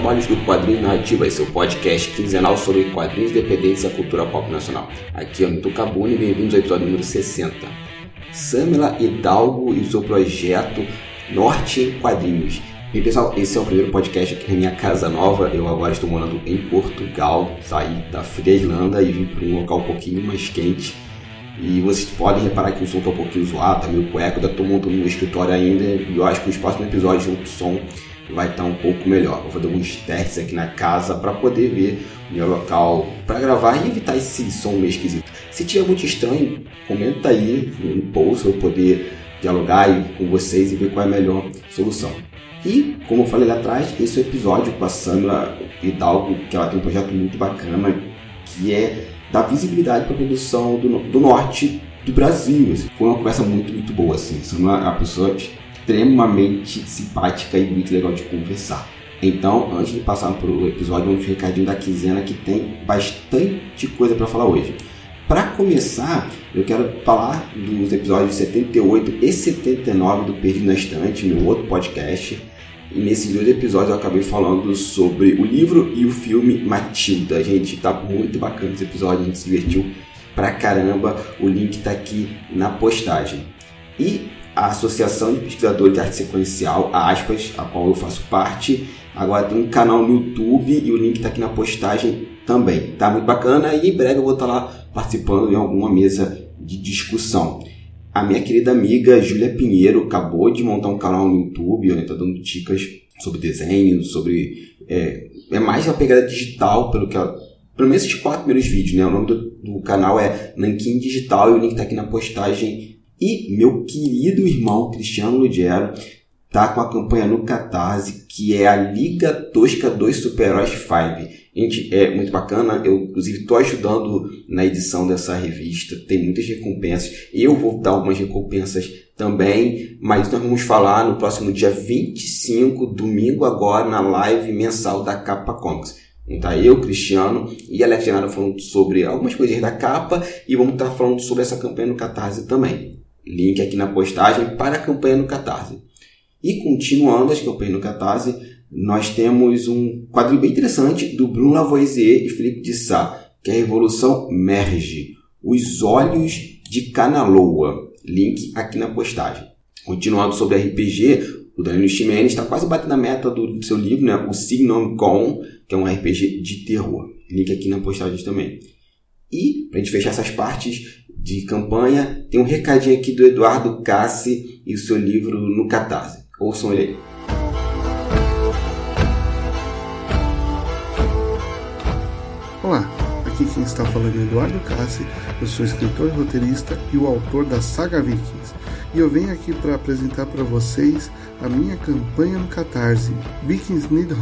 os trabalhos do Quadrinhos Narrativa, seu podcast quinzenal sobre quadrinhos independentes e a cultura pop nacional. Aqui é o Mito Cabuni e bem-vindos ao episódio número 60. Samela Hidalgo e seu projeto Norte em Quadrinhos. E pessoal, esse é o primeiro podcast aqui na minha casa nova. Eu agora estou morando em Portugal, saí da fria Irlanda e vim para um local um pouquinho mais quente. E vocês podem reparar que o som está um pouquinho zoado, tá meio cueco, ainda estou montando no escritório ainda. E eu acho que nos próximos episódios o som vai estar um pouco melhor. Vou fazer alguns testes aqui na casa para poder ver o meu local para gravar e evitar esse som meio esquisito. Se tiver muito estranho, comenta aí no post para eu poder dialogar com vocês e ver qual é a melhor solução. E, como eu falei lá atrás, esse é episódio com a Sandra Hidalgo, que ela tem um projeto muito bacana, que é dar visibilidade para a produção do, do norte do Brasil. Foi uma conversa muito, muito boa. Assim. Sandra é uma pessoa extremamente simpática e muito legal de conversar. Então, antes de passar para o episódio, um recadinho da quinzena que tem bastante coisa para falar hoje. Para começar, eu quero falar dos episódios 78 e 79 do Perdido na Estante, meu outro podcast. E nesses dois episódios eu acabei falando sobre o livro e o filme Matilda. Gente, tá muito bacana esse episódio, a gente se divertiu pra caramba. O link tá aqui na postagem. E a Associação de Pesquisadores de Arte Sequencial, aspas, a qual eu faço parte. Agora tem um canal no YouTube e o link está aqui na postagem também. Tá muito bacana e em breve eu vou estar tá lá participando em alguma mesa de discussão. A minha querida amiga Júlia Pinheiro acabou de montar um canal no YouTube, onde está dando dicas sobre desenho, sobre. É, é mais uma pegada digital, pelo que ela, pelo menos esses quatro primeiros vídeos, né? O nome do, do canal é Nankin Digital e o link está aqui na postagem e meu querido irmão Cristiano Lugero tá com a campanha no Catarse, que é a Liga Tosca dos Super-Heróis 5. Gente, é muito bacana. Eu, inclusive, estou ajudando na edição dessa revista. Tem muitas recompensas. Eu vou dar algumas recompensas também, mas nós vamos falar no próximo dia 25, domingo agora, na live mensal da Capa Comics. Então, tá eu, Cristiano e Alex Genaro falando sobre algumas coisas da capa e vamos estar falando sobre essa campanha no Catarse também. Link aqui na postagem para a campanha no Catarse. E continuando as campanhas no Catarse, nós temos um quadrinho bem interessante do Bruno Lavoisier e Felipe de Sá, que é a Revolução Merge, Os Olhos de Canaloa. Link aqui na postagem. Continuando sobre RPG, o Danilo Ximenes está quase batendo a meta do seu livro, né? o Signum Con, que é um RPG de terror. Link aqui na postagem também. E, para a gente fechar essas partes, de campanha. Tem um recadinho aqui do Eduardo Cassi e o seu livro no Catarse. Ouçam ele aí. Olá, aqui quem está falando é Eduardo Cassi, eu sou escritor e roteirista e o autor da saga Vikings. E eu venho aqui para apresentar para vocês a minha campanha no Catarse, Vikings Need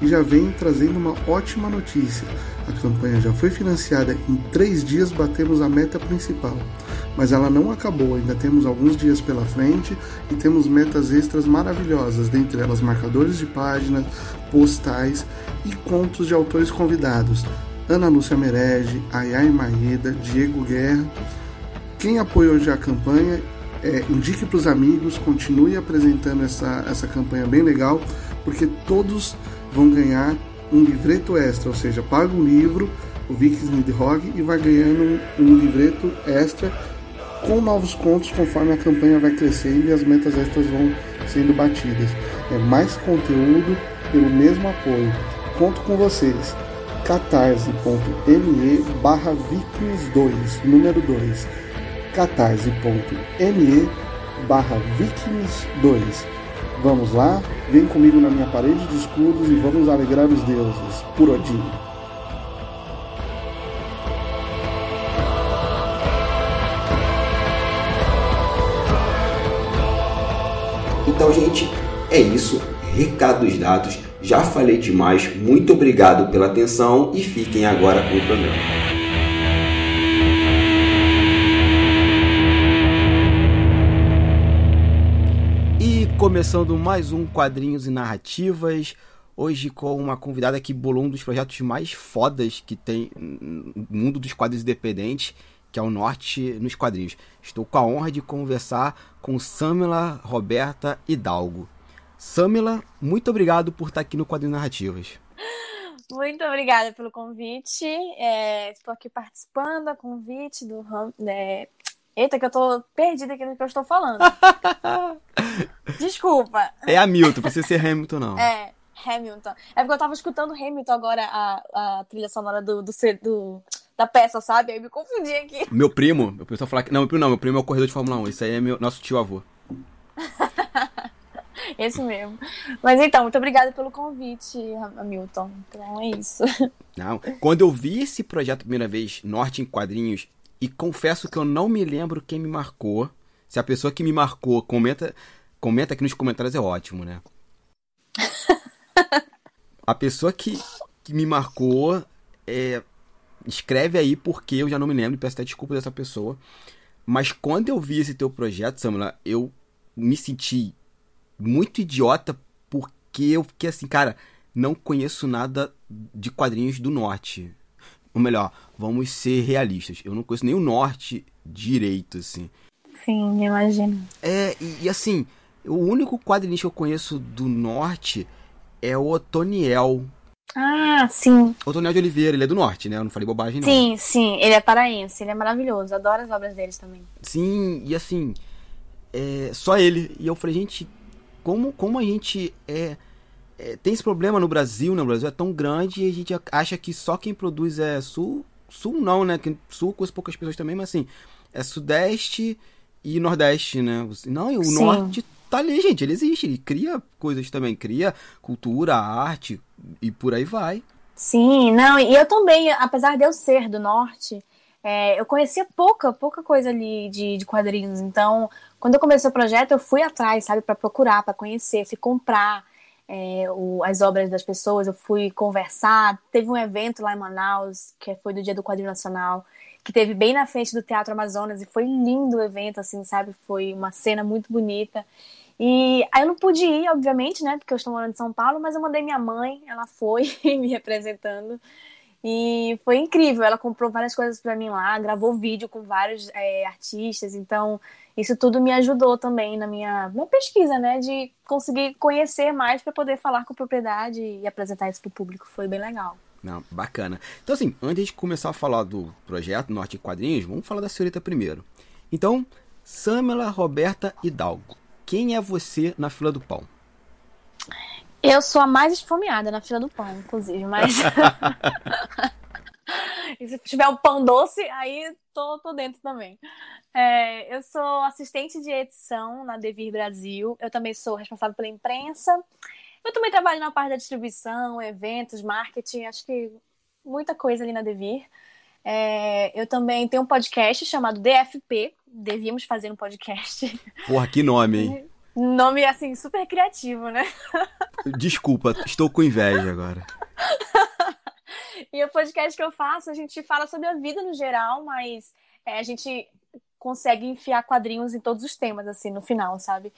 e já venho trazendo uma ótima notícia. A campanha já foi financiada, em três dias batemos a meta principal. Mas ela não acabou, ainda temos alguns dias pela frente e temos metas extras maravilhosas, dentre elas marcadores de páginas, postais e contos de autores convidados. Ana Lúcia Merege, Ayai Maeda, Diego Guerra. Quem apoiou já a campanha é, indique para os amigos, continue apresentando essa, essa campanha bem legal, porque todos vão ganhar um livreto extra, ou seja, paga um livro, o Vikings Nidhogg, e vai ganhando um, um livreto extra com novos contos conforme a campanha vai crescendo e as metas extras vão sendo batidas. É mais conteúdo pelo mesmo apoio. Conto com vocês. catarse.me barra vikings 2, número 2 catarse.me barra vikings 2 Vamos lá, vem comigo na minha parede de escudos e vamos alegrar os deuses, por Odin. Então, gente, é isso. Recados dados. Já falei demais. Muito obrigado pela atenção e fiquem agora com o programa. Começando mais um Quadrinhos e Narrativas. Hoje com uma convidada que bolou um dos projetos mais fodas que tem no mundo dos quadrinhos independentes, que é o Norte nos Quadrinhos. Estou com a honra de conversar com Samela Roberta Hidalgo. Samila, muito obrigado por estar aqui no Quadrinho Narrativas. Muito obrigada pelo convite. É, estou aqui participando a convite do. É... Eita, que eu tô perdida aqui no que eu estou falando. Desculpa. É Hamilton, precisa ser Hamilton, não. É, Hamilton. É porque eu tava escutando Hamilton agora, a, a trilha sonora do, do, do, da peça, sabe? Aí me confundi aqui. Meu primo, meu pessoal falar que. Não, meu primo não, meu primo é o corredor de Fórmula 1. Isso aí é meu, nosso tio avô. Esse mesmo. Mas então, muito obrigada pelo convite, Hamilton. Então é isso. Não, quando eu vi esse projeto a primeira vez, Norte em Quadrinhos, e confesso que eu não me lembro quem me marcou. Se a pessoa que me marcou comenta, comenta aqui nos comentários é ótimo, né? a pessoa que, que me marcou é, escreve aí porque eu já não me lembro, peço até desculpa dessa pessoa. Mas quando eu vi esse teu projeto, Samula, eu me senti muito idiota porque eu fiquei assim, cara, não conheço nada de quadrinhos do norte. Ou melhor, vamos ser realistas. Eu não conheço nem o norte direito, assim. Sim, imagino. É, e, e assim, o único quadrinho que eu conheço do norte é o Otoniel. Ah, sim. Otoniel de Oliveira, ele é do norte, né? Eu não falei bobagem, não. Sim, sim, ele é paraense, ele é maravilhoso. Adoro as obras deles também. Sim, e assim, é só ele. E eu falei, gente, como, como a gente é, é, tem esse problema no Brasil, né? O Brasil é tão grande e a gente acha que só quem produz é sul, sul não, né? Sul com as poucas pessoas também, mas assim, é sudeste e nordeste, né? Não, e o Sim. norte tá ali, gente, ele existe, ele cria coisas também, cria cultura, arte e por aí vai. Sim, não, e eu também, apesar de eu ser do norte, é, eu conhecia pouca, pouca coisa ali de, de quadrinhos, então quando eu comecei o projeto, eu fui atrás, sabe, para procurar, para conhecer, fui comprar é, o, as obras das pessoas, eu fui conversar. Teve um evento lá em Manaus, que foi do Dia do Quadrinho Nacional, que teve bem na frente do Teatro Amazonas, e foi lindo o evento, assim, sabe? Foi uma cena muito bonita. E aí eu não pude ir, obviamente, né? Porque eu estou morando em São Paulo, mas eu mandei minha mãe, ela foi me representando. E foi incrível. Ela comprou várias coisas para mim lá, gravou vídeo com vários é, artistas. Então, isso tudo me ajudou também na minha, minha pesquisa, né? De conseguir conhecer mais para poder falar com propriedade e apresentar isso para o público. Foi bem legal. Não, bacana. Então, assim, antes de começar a falar do projeto Norte Quadrinhos, vamos falar da senhorita primeiro. Então, Samela Roberta Hidalgo, quem é você na fila do pão? Eu sou a mais esfomeada na fila do pão, inclusive, mas. e se tiver um pão doce, aí tô, tô dentro também. É, eu sou assistente de edição na Devir Brasil. Eu também sou responsável pela imprensa. Eu também trabalho na parte da distribuição, eventos, marketing, acho que muita coisa ali na Devir. É, eu também tenho um podcast chamado DFP. Devíamos fazer um podcast. Porra, que nome, hein? Nome, assim, super criativo, né? Desculpa, estou com inveja agora. e o podcast que eu faço, a gente fala sobre a vida no geral, mas é, a gente consegue enfiar quadrinhos em todos os temas, assim, no final, sabe?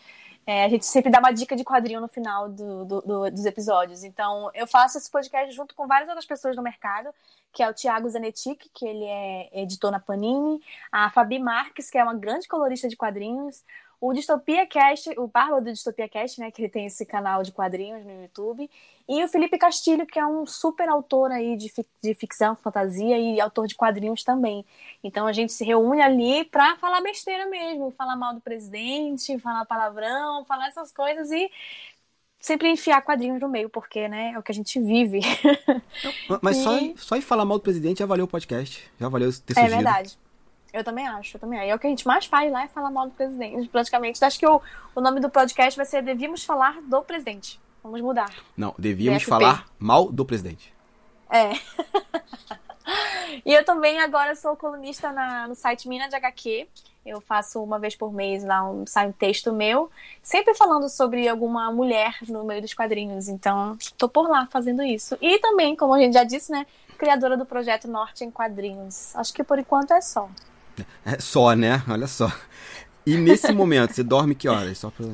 É, a gente sempre dá uma dica de quadrinho no final do, do, do, dos episódios. Então, eu faço esse podcast junto com várias outras pessoas do mercado, que é o Thiago Zanetic, que ele é editor na Panini, a Fabi Marques, que é uma grande colorista de quadrinhos, o Distopia Cast, o Barba do Distopia Cast, né, que ele tem esse canal de quadrinhos no YouTube, e o Felipe Castilho, que é um super autor aí de, de ficção, fantasia e autor de quadrinhos também. Então a gente se reúne ali para falar besteira mesmo, falar mal do presidente, falar palavrão, falar essas coisas e sempre enfiar quadrinhos no meio, porque, né, é o que a gente vive. Mas e... só, só em falar mal do presidente já valeu o podcast, já valeu ter é surgido. É verdade. Eu também acho, eu também acho. E é o que a gente mais faz lá é falar mal do presidente, praticamente. Acho que o, o nome do podcast vai ser Devíamos Falar do Presidente. Vamos mudar. Não, devíamos DFP. falar mal do presidente. É. e eu também agora sou colunista na, no site Mina de HQ. Eu faço uma vez por mês lá um, sai um texto meu, sempre falando sobre alguma mulher no meio dos quadrinhos. Então, estou por lá fazendo isso. E também, como a gente já disse, né, criadora do projeto Norte em Quadrinhos. Acho que por enquanto é só. É só, né? Olha só. E nesse momento, você dorme que horas? Só pra...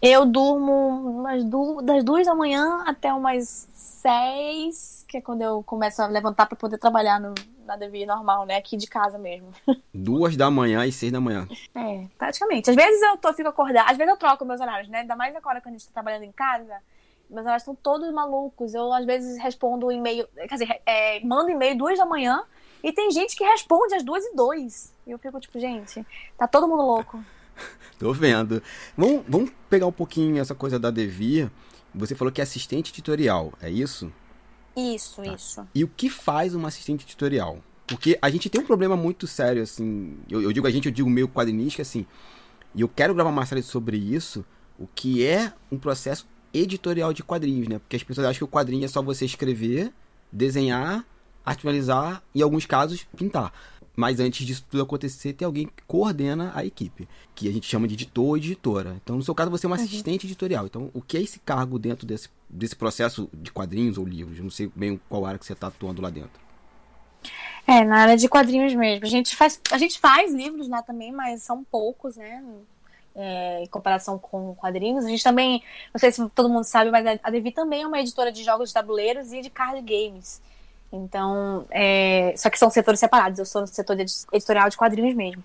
Eu durmo du das duas da manhã até umas seis, que é quando eu começo a levantar para poder trabalhar no, na Devi normal, né? Aqui de casa mesmo. Duas da manhã e seis da manhã. É, praticamente. Às vezes eu tô, fico acordada, às vezes eu troco meus horários, né? Ainda mais agora quando a gente tá trabalhando em casa. Meus horários estão todos malucos. Eu, às vezes, respondo e-mail, quer dizer, é, mando e-mail duas da manhã e tem gente que responde às duas e dois. E eu fico tipo, gente, tá todo mundo louco. Tô vendo. Vamos, vamos pegar um pouquinho essa coisa da Devia. Você falou que é assistente editorial, é isso? Isso, tá. isso. E o que faz uma assistente editorial? Porque a gente tem um problema muito sério, assim. Eu, eu digo a gente, eu digo meio quadrinístico, assim. E eu quero gravar uma série sobre isso. O que é um processo editorial de quadrinhos, né? Porque as pessoas acham que o quadrinho é só você escrever, desenhar, artificializar e, em alguns casos, pintar. Mas antes disso tudo acontecer, tem alguém que coordena a equipe, que a gente chama de editor ou editora. Então, no seu caso, você é uma uhum. assistente editorial. Então, o que é esse cargo dentro desse, desse processo de quadrinhos ou livros? Eu não sei bem qual área que você está atuando lá dentro. É, na área de quadrinhos mesmo. A gente faz, a gente faz livros lá também, mas são poucos, né? É, em comparação com quadrinhos. A gente também, não sei se todo mundo sabe, mas a Devi também é uma editora de jogos de tabuleiros e de card games. Então, é, só que são setores separados. Eu sou no setor de editorial de quadrinhos mesmo.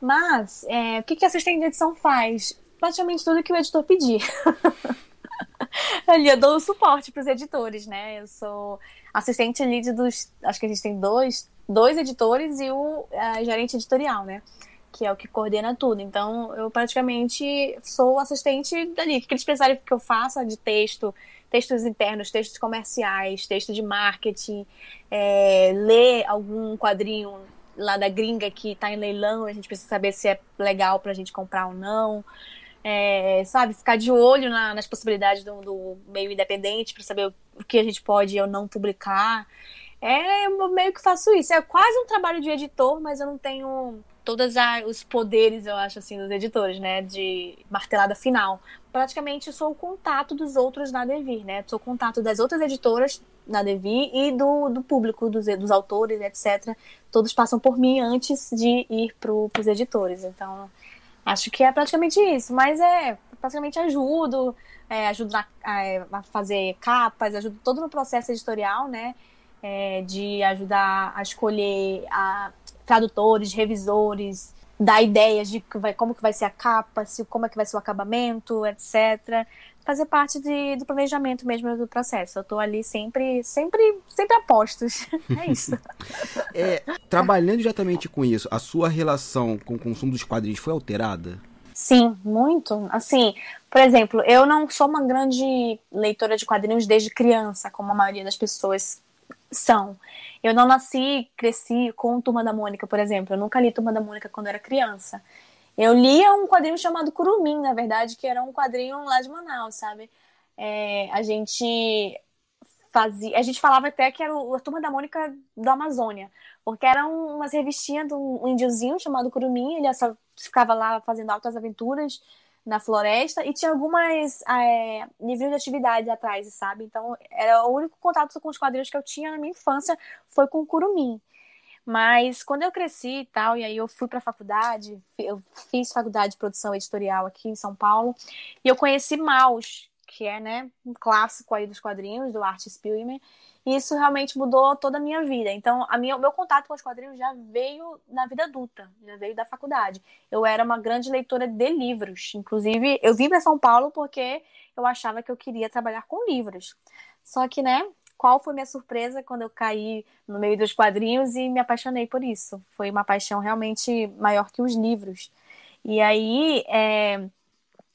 Mas, é, o que, que a assistente de edição faz? Praticamente tudo que o editor pedir. ali eu dou suporte para os editores, né? Eu sou assistente lead dos. Acho que a gente tem dois, dois editores e o gerente editorial, né? Que é o que coordena tudo. Então, eu praticamente sou assistente dali. O que eles precisarem que eu faça de texto, textos internos, textos comerciais, texto de marketing, é, ler algum quadrinho lá da gringa que está em leilão, a gente precisa saber se é legal para a gente comprar ou não. É, sabe, ficar de olho na, nas possibilidades do, do meio independente para saber o, o, que a gente pode ou não publicar. É, eu meio que faço isso. É quase um trabalho de editor, mas eu não tenho todos os poderes, eu acho, assim, dos editores, né? De martelada final. Praticamente sou o contato dos outros na Devir, né? Sou o contato das outras editoras na Devir e do, do público, dos, dos autores, etc. Todos passam por mim antes de ir para os editores. Então, acho que é praticamente isso. Mas é, praticamente ajudo, é, ajudo a, a, a fazer capas, ajudo todo no processo editorial, né? É, de ajudar a escolher a tradutores, revisores, dar ideias de como que vai ser a capa, se, como é que vai ser o acabamento, etc. Fazer parte de, do planejamento mesmo do processo. Eu estou ali sempre, sempre, sempre a postos. É isso. é, trabalhando diretamente com isso, a sua relação com o consumo dos quadrinhos foi alterada? Sim, muito. Assim, por exemplo, eu não sou uma grande leitora de quadrinhos desde criança, como a maioria das pessoas são. Eu não nasci, cresci com Turma da Mônica, por exemplo. Eu nunca li Turma da Mônica quando era criança. Eu lia um quadrinho chamado Curumim, na verdade, que era um quadrinho lá de Manaus, sabe? É, a gente fazia. A gente falava até que era a Turma da Mônica da Amazônia. Porque era um, umas revistinhas de um, um índiozinho chamado Curumim, ele só ficava lá fazendo altas aventuras na floresta e tinha algumas é, de atividades atrás, sabe? Então, era o único contato com os quadrinhos que eu tinha na minha infância foi com o Curumim. Mas quando eu cresci e tal, e aí eu fui para a faculdade, eu fiz faculdade de produção editorial aqui em São Paulo, e eu conheci Maus, que é, né, um clássico aí dos quadrinhos do Art Spiegelman, e isso realmente mudou toda a minha vida. Então, a minha, o meu contato com os quadrinhos já veio na vida adulta, já veio da faculdade. Eu era uma grande leitora de livros. Inclusive, eu vim para São Paulo porque eu achava que eu queria trabalhar com livros. Só que, né, qual foi minha surpresa quando eu caí no meio dos quadrinhos e me apaixonei por isso? Foi uma paixão realmente maior que os livros. E aí, é,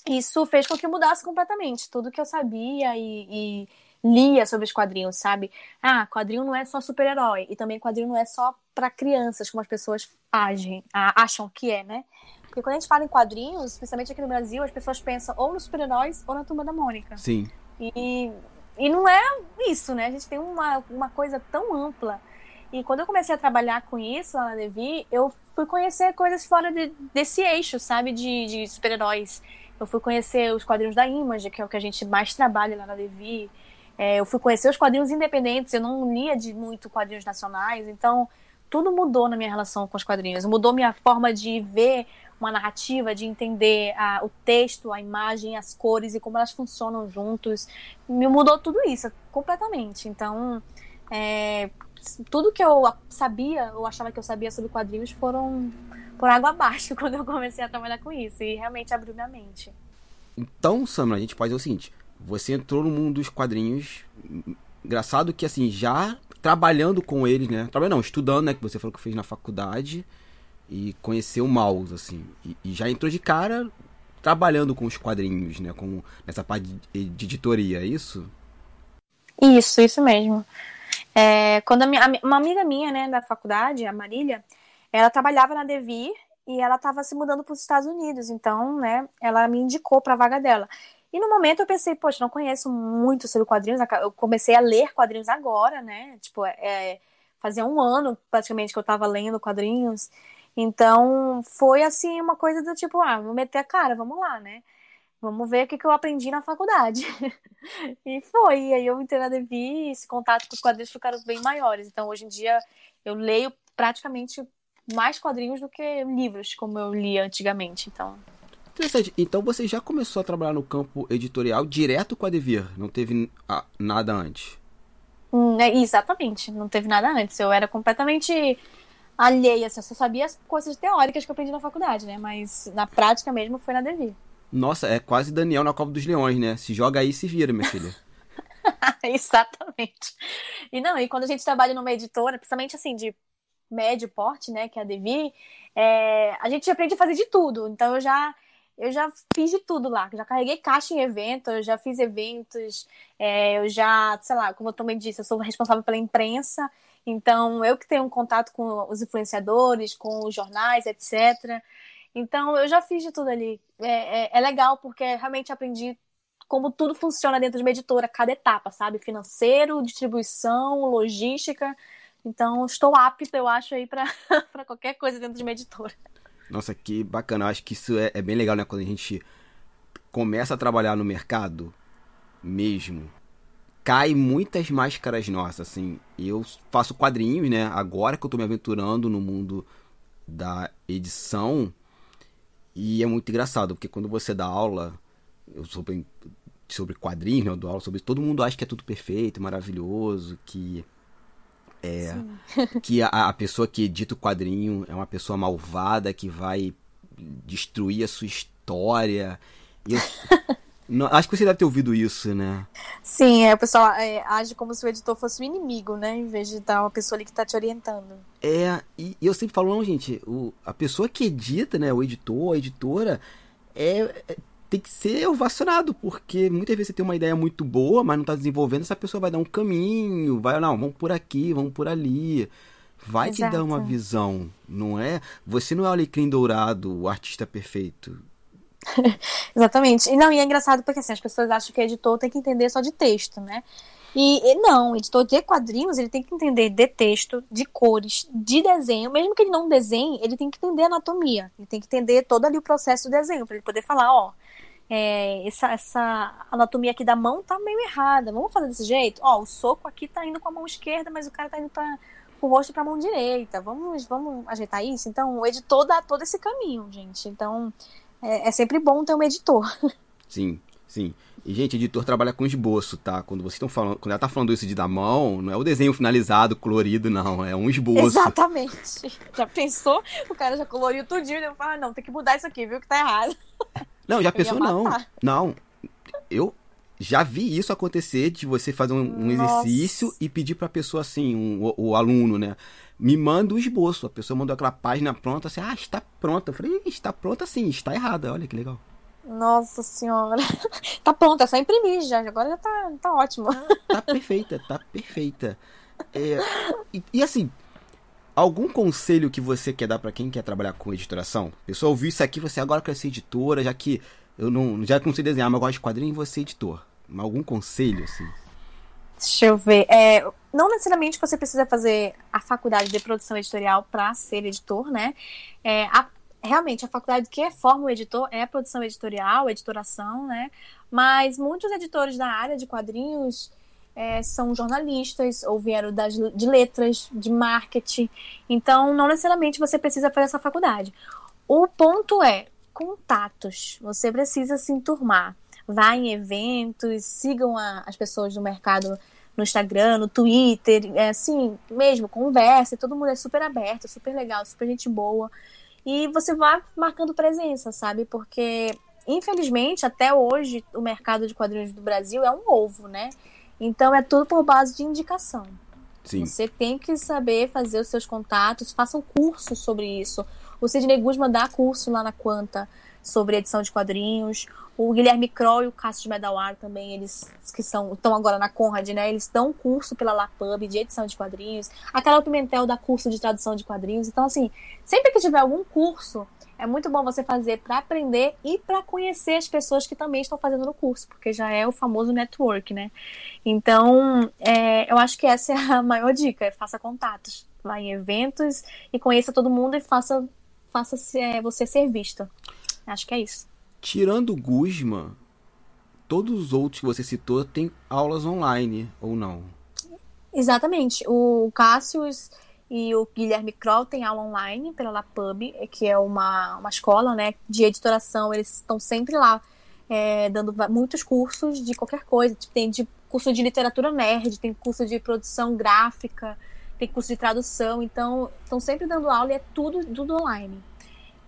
isso fez com que eu mudasse completamente tudo que eu sabia e, e lia sobre os quadrinhos, sabe? Ah, quadrinho não é só super-herói. E também quadrinho não é só para crianças, como as pessoas agem, acham que é, né? Porque quando a gente fala em quadrinhos, especialmente aqui no Brasil, as pessoas pensam ou nos super-heróis ou na Turma da Mônica. Sim. E, e não é isso, né? A gente tem uma, uma coisa tão ampla. E quando eu comecei a trabalhar com isso lá na Levi, eu fui conhecer coisas fora de, desse eixo, sabe? De, de super-heróis. Eu fui conhecer os quadrinhos da Image, que é o que a gente mais trabalha lá na Levi. É, eu fui conhecer os quadrinhos independentes, eu não lia de muito quadrinhos nacionais, então tudo mudou na minha relação com os quadrinhos. Mudou minha forma de ver uma narrativa, de entender a, o texto, a imagem, as cores e como elas funcionam juntos. Me mudou tudo isso completamente. Então, é, tudo que eu sabia, eu achava que eu sabia sobre quadrinhos, foram por água abaixo quando eu comecei a trabalhar com isso. E realmente abriu minha mente. Então, Samara, a gente pode fazer o seguinte: você entrou no mundo dos quadrinhos. Engraçado que, assim, já trabalhando com eles, né? Trabalhando, não, estudando, né? Que você falou que fez na faculdade. E conheceu o mouse, assim. E, e, já entrou de cara trabalhando com os quadrinhos, né? Com, nessa parte de, de editoria, é isso? Isso, isso mesmo. É, quando minha, uma amiga minha, né, da faculdade, a Marília, ela trabalhava na Devir e ela estava se mudando para os Estados Unidos. Então, né, ela me indicou para a vaga dela. E no momento eu pensei, poxa, não conheço muito sobre quadrinhos. Eu comecei a ler quadrinhos agora, né? Tipo, é, fazia um ano praticamente que eu estava lendo quadrinhos. Então, foi assim uma coisa do tipo, ah, vou meter a cara, vamos lá, né? Vamos ver o que, que eu aprendi na faculdade. e foi. E aí eu entrei na Devi esse contato com os quadrinhos ficaram bem maiores. Então, hoje em dia, eu leio praticamente mais quadrinhos do que livros, como eu lia antigamente. Então. Interessante. Então você já começou a trabalhar no campo editorial direto com a Devir? Não teve ah, nada antes? Hum, é, exatamente. Não teve nada antes. Eu era completamente alheia. Assim, eu só sabia as coisas teóricas que eu aprendi na faculdade, né? Mas na prática mesmo foi na Devir. Nossa, é quase Daniel na Copa dos Leões, né? Se joga aí se vira, minha filha. Exatamente. E não, e quando a gente trabalha numa editora, principalmente assim, de médio porte, né, que é a Devi, é, a gente aprende a fazer de tudo. Então eu já eu já fiz de tudo lá. Já carreguei caixa em evento, já fiz eventos, é, eu já, sei lá, como eu também disse, eu sou responsável pela imprensa. Então, eu que tenho um contato com os influenciadores, com os jornais, etc. Então, eu já fiz de tudo ali. É, é, é legal porque realmente aprendi como tudo funciona dentro de uma editora, cada etapa, sabe? Financeiro, distribuição, logística. Então, estou apta, eu acho, aí para qualquer coisa dentro de uma editora. Nossa, que bacana. Eu acho que isso é, é, bem legal, né? Quando a gente começa a trabalhar no mercado mesmo, cai muitas máscaras nossas, assim. Eu faço quadrinhos, né? Agora que eu tô me aventurando no mundo da edição, e é muito engraçado, porque quando você dá aula eu sobre, sobre quadrinhos, né, eu dou aula sobre todo mundo acha que é tudo perfeito, maravilhoso, que é que a, a, pessoa que edita o quadrinho é uma pessoa malvada que vai destruir a sua história. Eu, Não, acho que você deve ter ouvido isso, né? Sim, é, o pessoal é, age como se o editor fosse o inimigo, né? Em vez de estar uma pessoa ali que está te orientando. É, e, e, eu sempre falo, não, gente, o, a pessoa que edita, né? O editor, a editora, é, é, tem que ser ovacionado, porque muitas vezes você tem uma ideia muito boa, mas não está desenvolvendo, essa pessoa vai dar um caminho, vai, não, vamos por aqui, vamos por ali. Vai Exato. te dar uma visão, não é? Você não é o alecrim dourado, o artista perfeito Exatamente. E não, e é engraçado porque assim, as pessoas acham que editor tem que entender só de texto, né? E, e não, editor de quadrinhos, ele tem que entender de texto, de cores, de desenho. Mesmo que ele não desenhe, ele tem que entender anatomia. Ele tem que entender todo ali o processo do desenho, para ele poder falar, ó, é, essa, essa anatomia aqui da mão tá meio errada. Vamos fazer desse jeito? Ó, o soco aqui tá indo com a mão esquerda, mas o cara tá indo pra, com o rosto para a mão direita. Vamos, vamos ajeitar isso? Então, o editor dá todo esse caminho, gente. Então, é, é sempre bom ter um editor. Sim, sim. E, gente, editor trabalha com esboço, tá? Quando vocês estão falando, quando ela tá falando isso de dar mão, não é o desenho finalizado, colorido, não. É um esboço. Exatamente. Já pensou? O cara já coloriu tudinho e eu falo, ah, não, tem que mudar isso aqui, viu? Que tá errado. Não, já pensou, não. Não. Eu já vi isso acontecer de você fazer um, um exercício e pedir pra pessoa assim, um, o, o aluno, né? me manda o esboço. A pessoa mandou aquela página pronta, assim, ah, está pronta. Eu falei, está pronta sim, está errada, olha que legal. Nossa senhora. tá pronta, é só imprimir já. Agora já tá, tá ótimo. Tá perfeita, tá perfeita. É, e, e, assim, algum conselho que você quer dar para quem quer trabalhar com editoração? A pessoa ouviu isso aqui, você agora quer ser editora, já que eu não, já não sei desenhar, mas eu gosto de quadrinho e vou ser editor. Algum conselho, assim? Deixa eu ver. É, não necessariamente você precisa fazer a faculdade de produção editorial para ser editor, né? É, a, realmente, a faculdade que forma o editor é produção editorial, editoração, né? Mas muitos editores da área de quadrinhos é, são jornalistas ou vieram das, de letras, de marketing. Então, não necessariamente você precisa fazer essa faculdade. O ponto é contatos. Você precisa se enturmar. Vá em eventos, sigam a, as pessoas do mercado no Instagram, no Twitter, é assim, mesmo, conversa, todo mundo é super aberto, super legal, super gente boa. E você vai marcando presença, sabe? Porque, infelizmente, até hoje, o mercado de quadrinhos do Brasil é um ovo, né? Então é tudo por base de indicação. Sim. Você tem que saber fazer os seus contatos, faça um curso sobre isso. O Sidney Guzman dá curso lá na Quanta sobre edição de quadrinhos. O Guilherme Kroll e o Cássio de Medawar também, eles que são estão agora na Conrad, né? Eles dão curso pela Lapub de edição de quadrinhos. A Carol Pimentel dá curso de tradução de quadrinhos. Então, assim, sempre que tiver algum curso, é muito bom você fazer para aprender e para conhecer as pessoas que também estão fazendo no curso, porque já é o famoso network, né? Então, é, eu acho que essa é a maior dica: é faça contatos, vá em eventos e conheça todo mundo e faça, faça é, você ser vista. Acho que é isso. Tirando o Guzman, todos os outros que você citou têm aulas online, ou não? Exatamente. O Cassius e o Guilherme Kroll têm aula online pela LaPub, que é uma, uma escola né, de editoração. Eles estão sempre lá é, dando muitos cursos de qualquer coisa. Tem de curso de literatura nerd, tem curso de produção gráfica, tem curso de tradução. Então, estão sempre dando aula e é tudo, tudo online.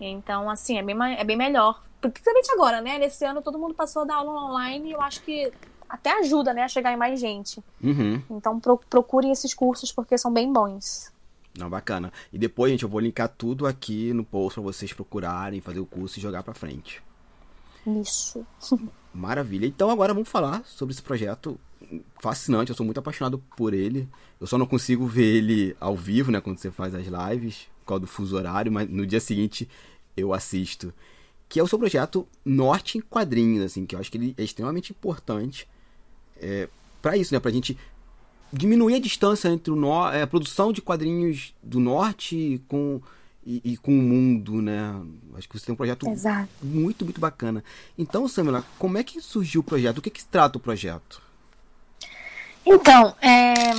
Então, assim, é bem, é bem melhor. Principalmente agora, né? Nesse ano todo mundo passou a dar aula online e eu acho que até ajuda, né, a chegar em mais gente. Uhum. Então pro, procurem esses cursos porque são bem bons. Não, bacana. E depois, gente, eu vou linkar tudo aqui no post para vocês procurarem, fazer o curso e jogar para frente. Isso. Maravilha. Então agora vamos falar sobre esse projeto fascinante. Eu sou muito apaixonado por ele. Eu só não consigo ver ele ao vivo, né, quando você faz as lives por causa do fuso horário, mas no dia seguinte eu assisto. Que é o seu projeto Norte em Quadrinhos, assim, que eu acho que ele é extremamente importante é, para isso, né? Pra gente diminuir a distância entre o no, é, a produção de quadrinhos do norte com, e, e, com o mundo, né? Acho que você tem um projeto Exato. muito, muito bacana. Então, Samela, como é que surgiu o projeto? O que, que se trata o projeto? Então, é,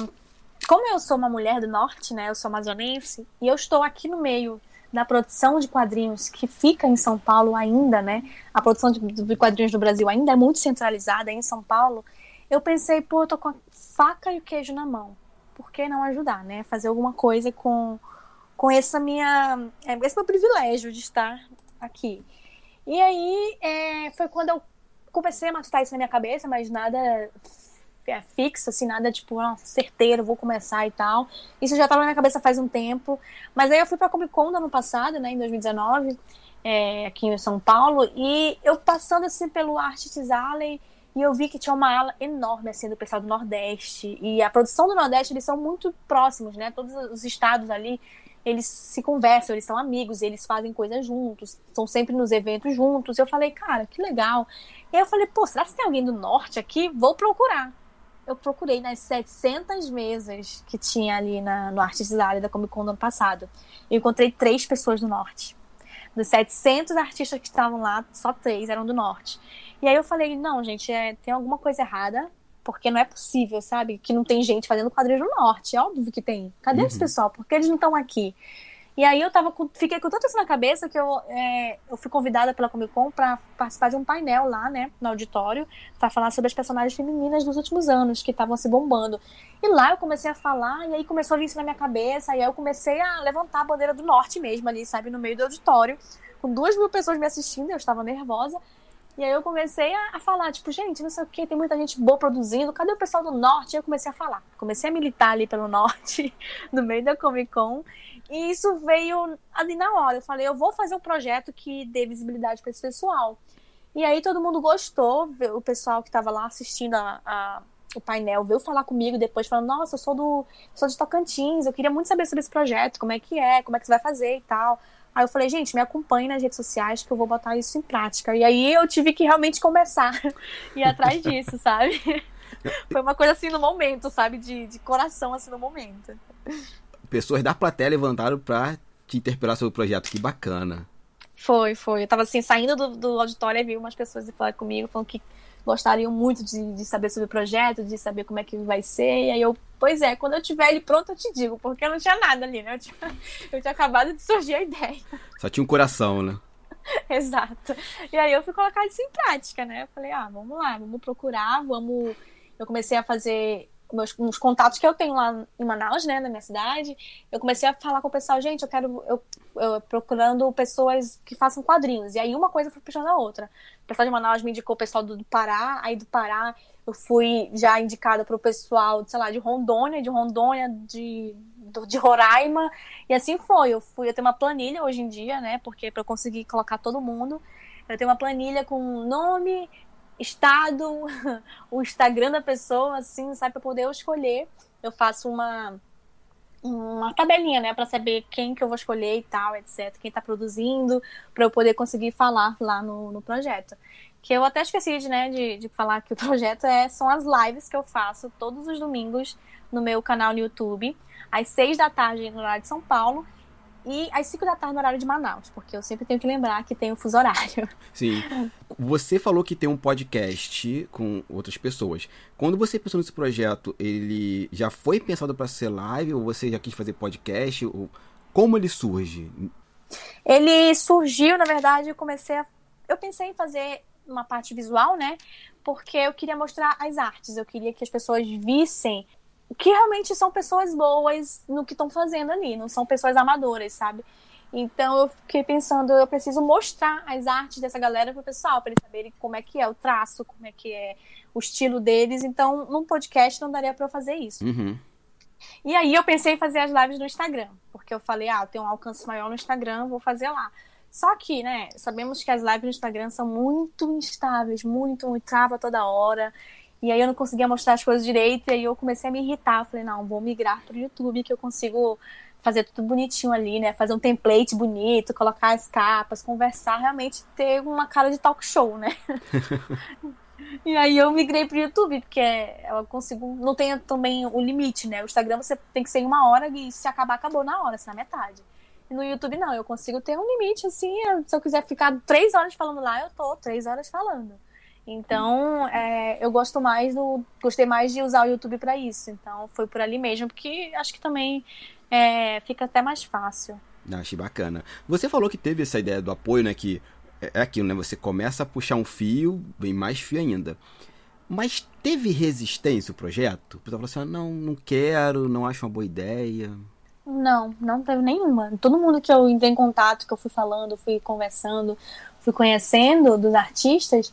como eu sou uma mulher do norte, né? Eu sou amazonense e eu estou aqui no meio da produção de quadrinhos que fica em São Paulo ainda, né? A produção de, de quadrinhos do Brasil ainda é muito centralizada em São Paulo. Eu pensei, pô, eu tô com a faca e o queijo na mão. Por que não ajudar, né? Fazer alguma coisa com, com essa minha, é, esse meu privilégio de estar aqui. E aí é, foi quando eu comecei a matutar isso na minha cabeça, mas nada fixo, assim, nada tipo, nossa, certeiro, vou começar e tal. Isso já estava na minha cabeça faz um tempo. Mas aí eu fui pra Comic Con no ano passado, né, em 2019, é, aqui em São Paulo, e eu passando assim pelo Artists Alley, e eu vi que tinha uma ala enorme assim do pessoal do Nordeste. E a produção do Nordeste, eles são muito próximos, né? Todos os estados ali, eles se conversam, eles são amigos, eles fazem coisas juntos, estão sempre nos eventos juntos. Eu falei, cara, que legal. E aí eu falei, pô, será que tem alguém do Norte aqui? Vou procurar eu procurei nas 700 mesas que tinha ali na, no Artes Área da Comic Con do ano passado. Eu encontrei três pessoas do Norte. Dos 700 artistas que estavam lá, só três eram do Norte. E aí eu falei, não, gente, é, tem alguma coisa errada, porque não é possível, sabe? Que não tem gente fazendo quadrinhos no Norte. É óbvio que tem. Cadê uhum. esse pessoal? Por que eles não estão aqui? E aí eu tava com, fiquei com tanto isso na cabeça que eu, é, eu fui convidada pela Comic Con para participar de um painel lá, né, no auditório, para falar sobre as personagens femininas dos últimos anos que estavam se bombando. E lá eu comecei a falar, e aí começou a vir isso na minha cabeça, e aí eu comecei a levantar a bandeira do norte mesmo ali, sabe, no meio do auditório, com duas mil pessoas me assistindo, eu estava nervosa. E aí eu comecei a, a, falar, tipo, gente, não sei o que, tem muita gente boa produzindo, cadê o pessoal do norte? E eu comecei a falar. Comecei a militar ali pelo norte, no meio da Comic Con. E isso veio ali na hora. Eu falei, eu vou fazer um projeto que dê visibilidade para esse pessoal. E aí todo mundo gostou, o pessoal que estava lá assistindo a, a, o painel veio falar comigo depois, falando, nossa, eu sou do sou de Tocantins, eu queria muito saber sobre esse projeto, como é que é, como é que você vai fazer e tal. Aí eu falei, gente, me acompanhe nas redes sociais que eu vou botar isso em prática. E aí eu tive que realmente começar e ir atrás disso, sabe? Foi uma coisa assim no momento, sabe? De, de coração, assim, no momento pessoas da plateia levantaram para te interpelar sobre o projeto. Que bacana. Foi, foi. Eu tava assim, saindo do, do auditório e vi umas pessoas falar comigo, falando que gostariam muito de, de, saber sobre o projeto, de saber como é que vai ser. E aí eu, pois é, quando eu tiver ele pronto, eu te digo, porque não tinha nada ali, né? Eu tinha, eu tinha acabado de surgir a ideia. Só tinha um coração, né? Exato. E aí eu fui colocar isso em prática, né? Eu falei, ah, vamos lá, vamos procurar, vamos. Eu comecei a fazer meus, uns contatos que eu tenho lá em Manaus, né, na minha cidade, eu comecei a falar com o pessoal, gente, eu quero, eu, eu procurando pessoas que façam quadrinhos. E aí uma coisa foi puxando a outra. O pessoal de Manaus me indicou o pessoal do, do Pará, aí do Pará eu fui já indicada para o pessoal, sei lá, de Rondônia, de Rondônia, de, de Roraima, e assim foi. Eu fui, eu tenho uma planilha hoje em dia, né, porque para eu conseguir colocar todo mundo, eu tenho uma planilha com nome, estado, o Instagram da pessoa, assim, sabe, para poder eu escolher. Eu faço uma uma tabelinha, né, para saber quem que eu vou escolher e tal, etc, quem está produzindo, para eu poder conseguir falar lá no, no projeto. Que eu até esqueci de, né, de, de falar que o projeto é, são as lives que eu faço todos os domingos no meu canal no YouTube, às seis da tarde no horário de São Paulo e às 5 da tarde no horário de Manaus, porque eu sempre tenho que lembrar que tem o fuso horário. Sim. Você falou que tem um podcast com outras pessoas. Quando você pensou nesse projeto, ele já foi pensado para ser live ou você já quis fazer podcast? Ou como ele surge? Ele surgiu, na verdade, eu comecei a eu pensei em fazer uma parte visual, né? Porque eu queria mostrar as artes, eu queria que as pessoas vissem que realmente são pessoas boas no que estão fazendo ali, não são pessoas amadoras, sabe? Então eu fiquei pensando, eu preciso mostrar as artes dessa galera pro pessoal, para eles saberem como é que é o traço, como é que é o estilo deles. Então, num podcast não daria para eu fazer isso. Uhum. E aí eu pensei em fazer as lives no Instagram, porque eu falei, ah, eu tenho um alcance maior no Instagram, vou fazer lá. Só que, né, sabemos que as lives no Instagram são muito instáveis, muito, muito trava toda hora. E aí eu não conseguia mostrar as coisas direito, e aí eu comecei a me irritar. Falei, não, vou migrar para o YouTube, que eu consigo fazer tudo bonitinho ali, né? Fazer um template bonito, colocar as capas, conversar, realmente ter uma cara de talk show, né? e aí eu migrei pro YouTube, porque eu consigo. Não tem também o limite, né? O Instagram você tem que ser em uma hora e se acabar, acabou na hora, assim, na metade. No YouTube, não, eu consigo ter um limite, assim. Se eu quiser ficar três horas falando lá, eu tô três horas falando. Então, é, eu gosto mais do. Gostei mais de usar o YouTube para isso. Então, foi por ali mesmo, porque acho que também é, fica até mais fácil. Ah, achei bacana. Você falou que teve essa ideia do apoio, né? Que é, é aquilo, né? Você começa a puxar um fio, vem mais fio ainda. Mas teve resistência o projeto? O pessoal falou assim: ah, não, não quero, não acho uma boa ideia. Não, não teve nenhuma. Todo mundo que eu entrei em contato, que eu fui falando, fui conversando, fui conhecendo dos artistas,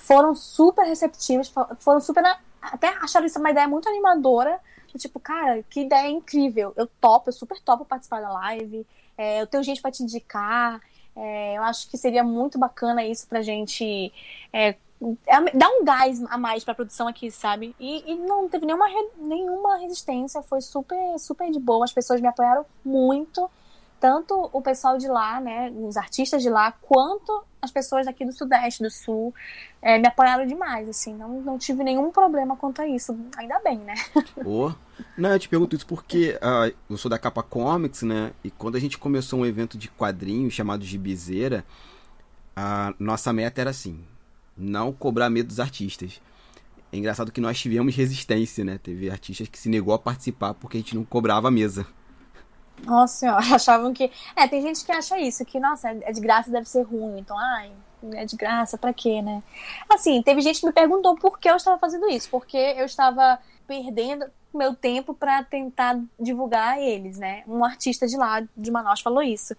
foram super receptivos, foram super. Até acharam isso uma ideia muito animadora. Tipo, cara, que ideia incrível. Eu topo, eu super topo participar da live. É, eu tenho gente para te indicar. É, eu acho que seria muito bacana isso pra gente é, é, dá um gás a mais pra produção aqui, sabe? E, e, não teve nenhuma, nenhuma resistência, foi super, super de boa. As pessoas me apoiaram muito, tanto o pessoal de lá, né, os artistas de lá, quanto as pessoas daqui do Sudeste, do Sul, é, me apoiaram demais, assim, não, não tive nenhum problema quanto a isso, ainda bem, né? Oh. Não, eu te pergunto isso porque uh, eu sou da Capa Comics, né, e quando a gente começou um evento de quadrinhos chamado Gibizeira, a nossa meta era assim, não cobrar medo dos artistas. É engraçado que nós tivemos resistência, né? Teve artistas que se negou a participar porque a gente não cobrava a mesa. Nossa senhora, achavam que. É, tem gente que acha isso, que, nossa, é de graça deve ser ruim. Então, ai, é de graça, pra quê, né? Assim, teve gente que me perguntou por que eu estava fazendo isso. Porque eu estava perdendo meu tempo para tentar divulgar eles, né? Um artista de lá, de Manaus, falou isso.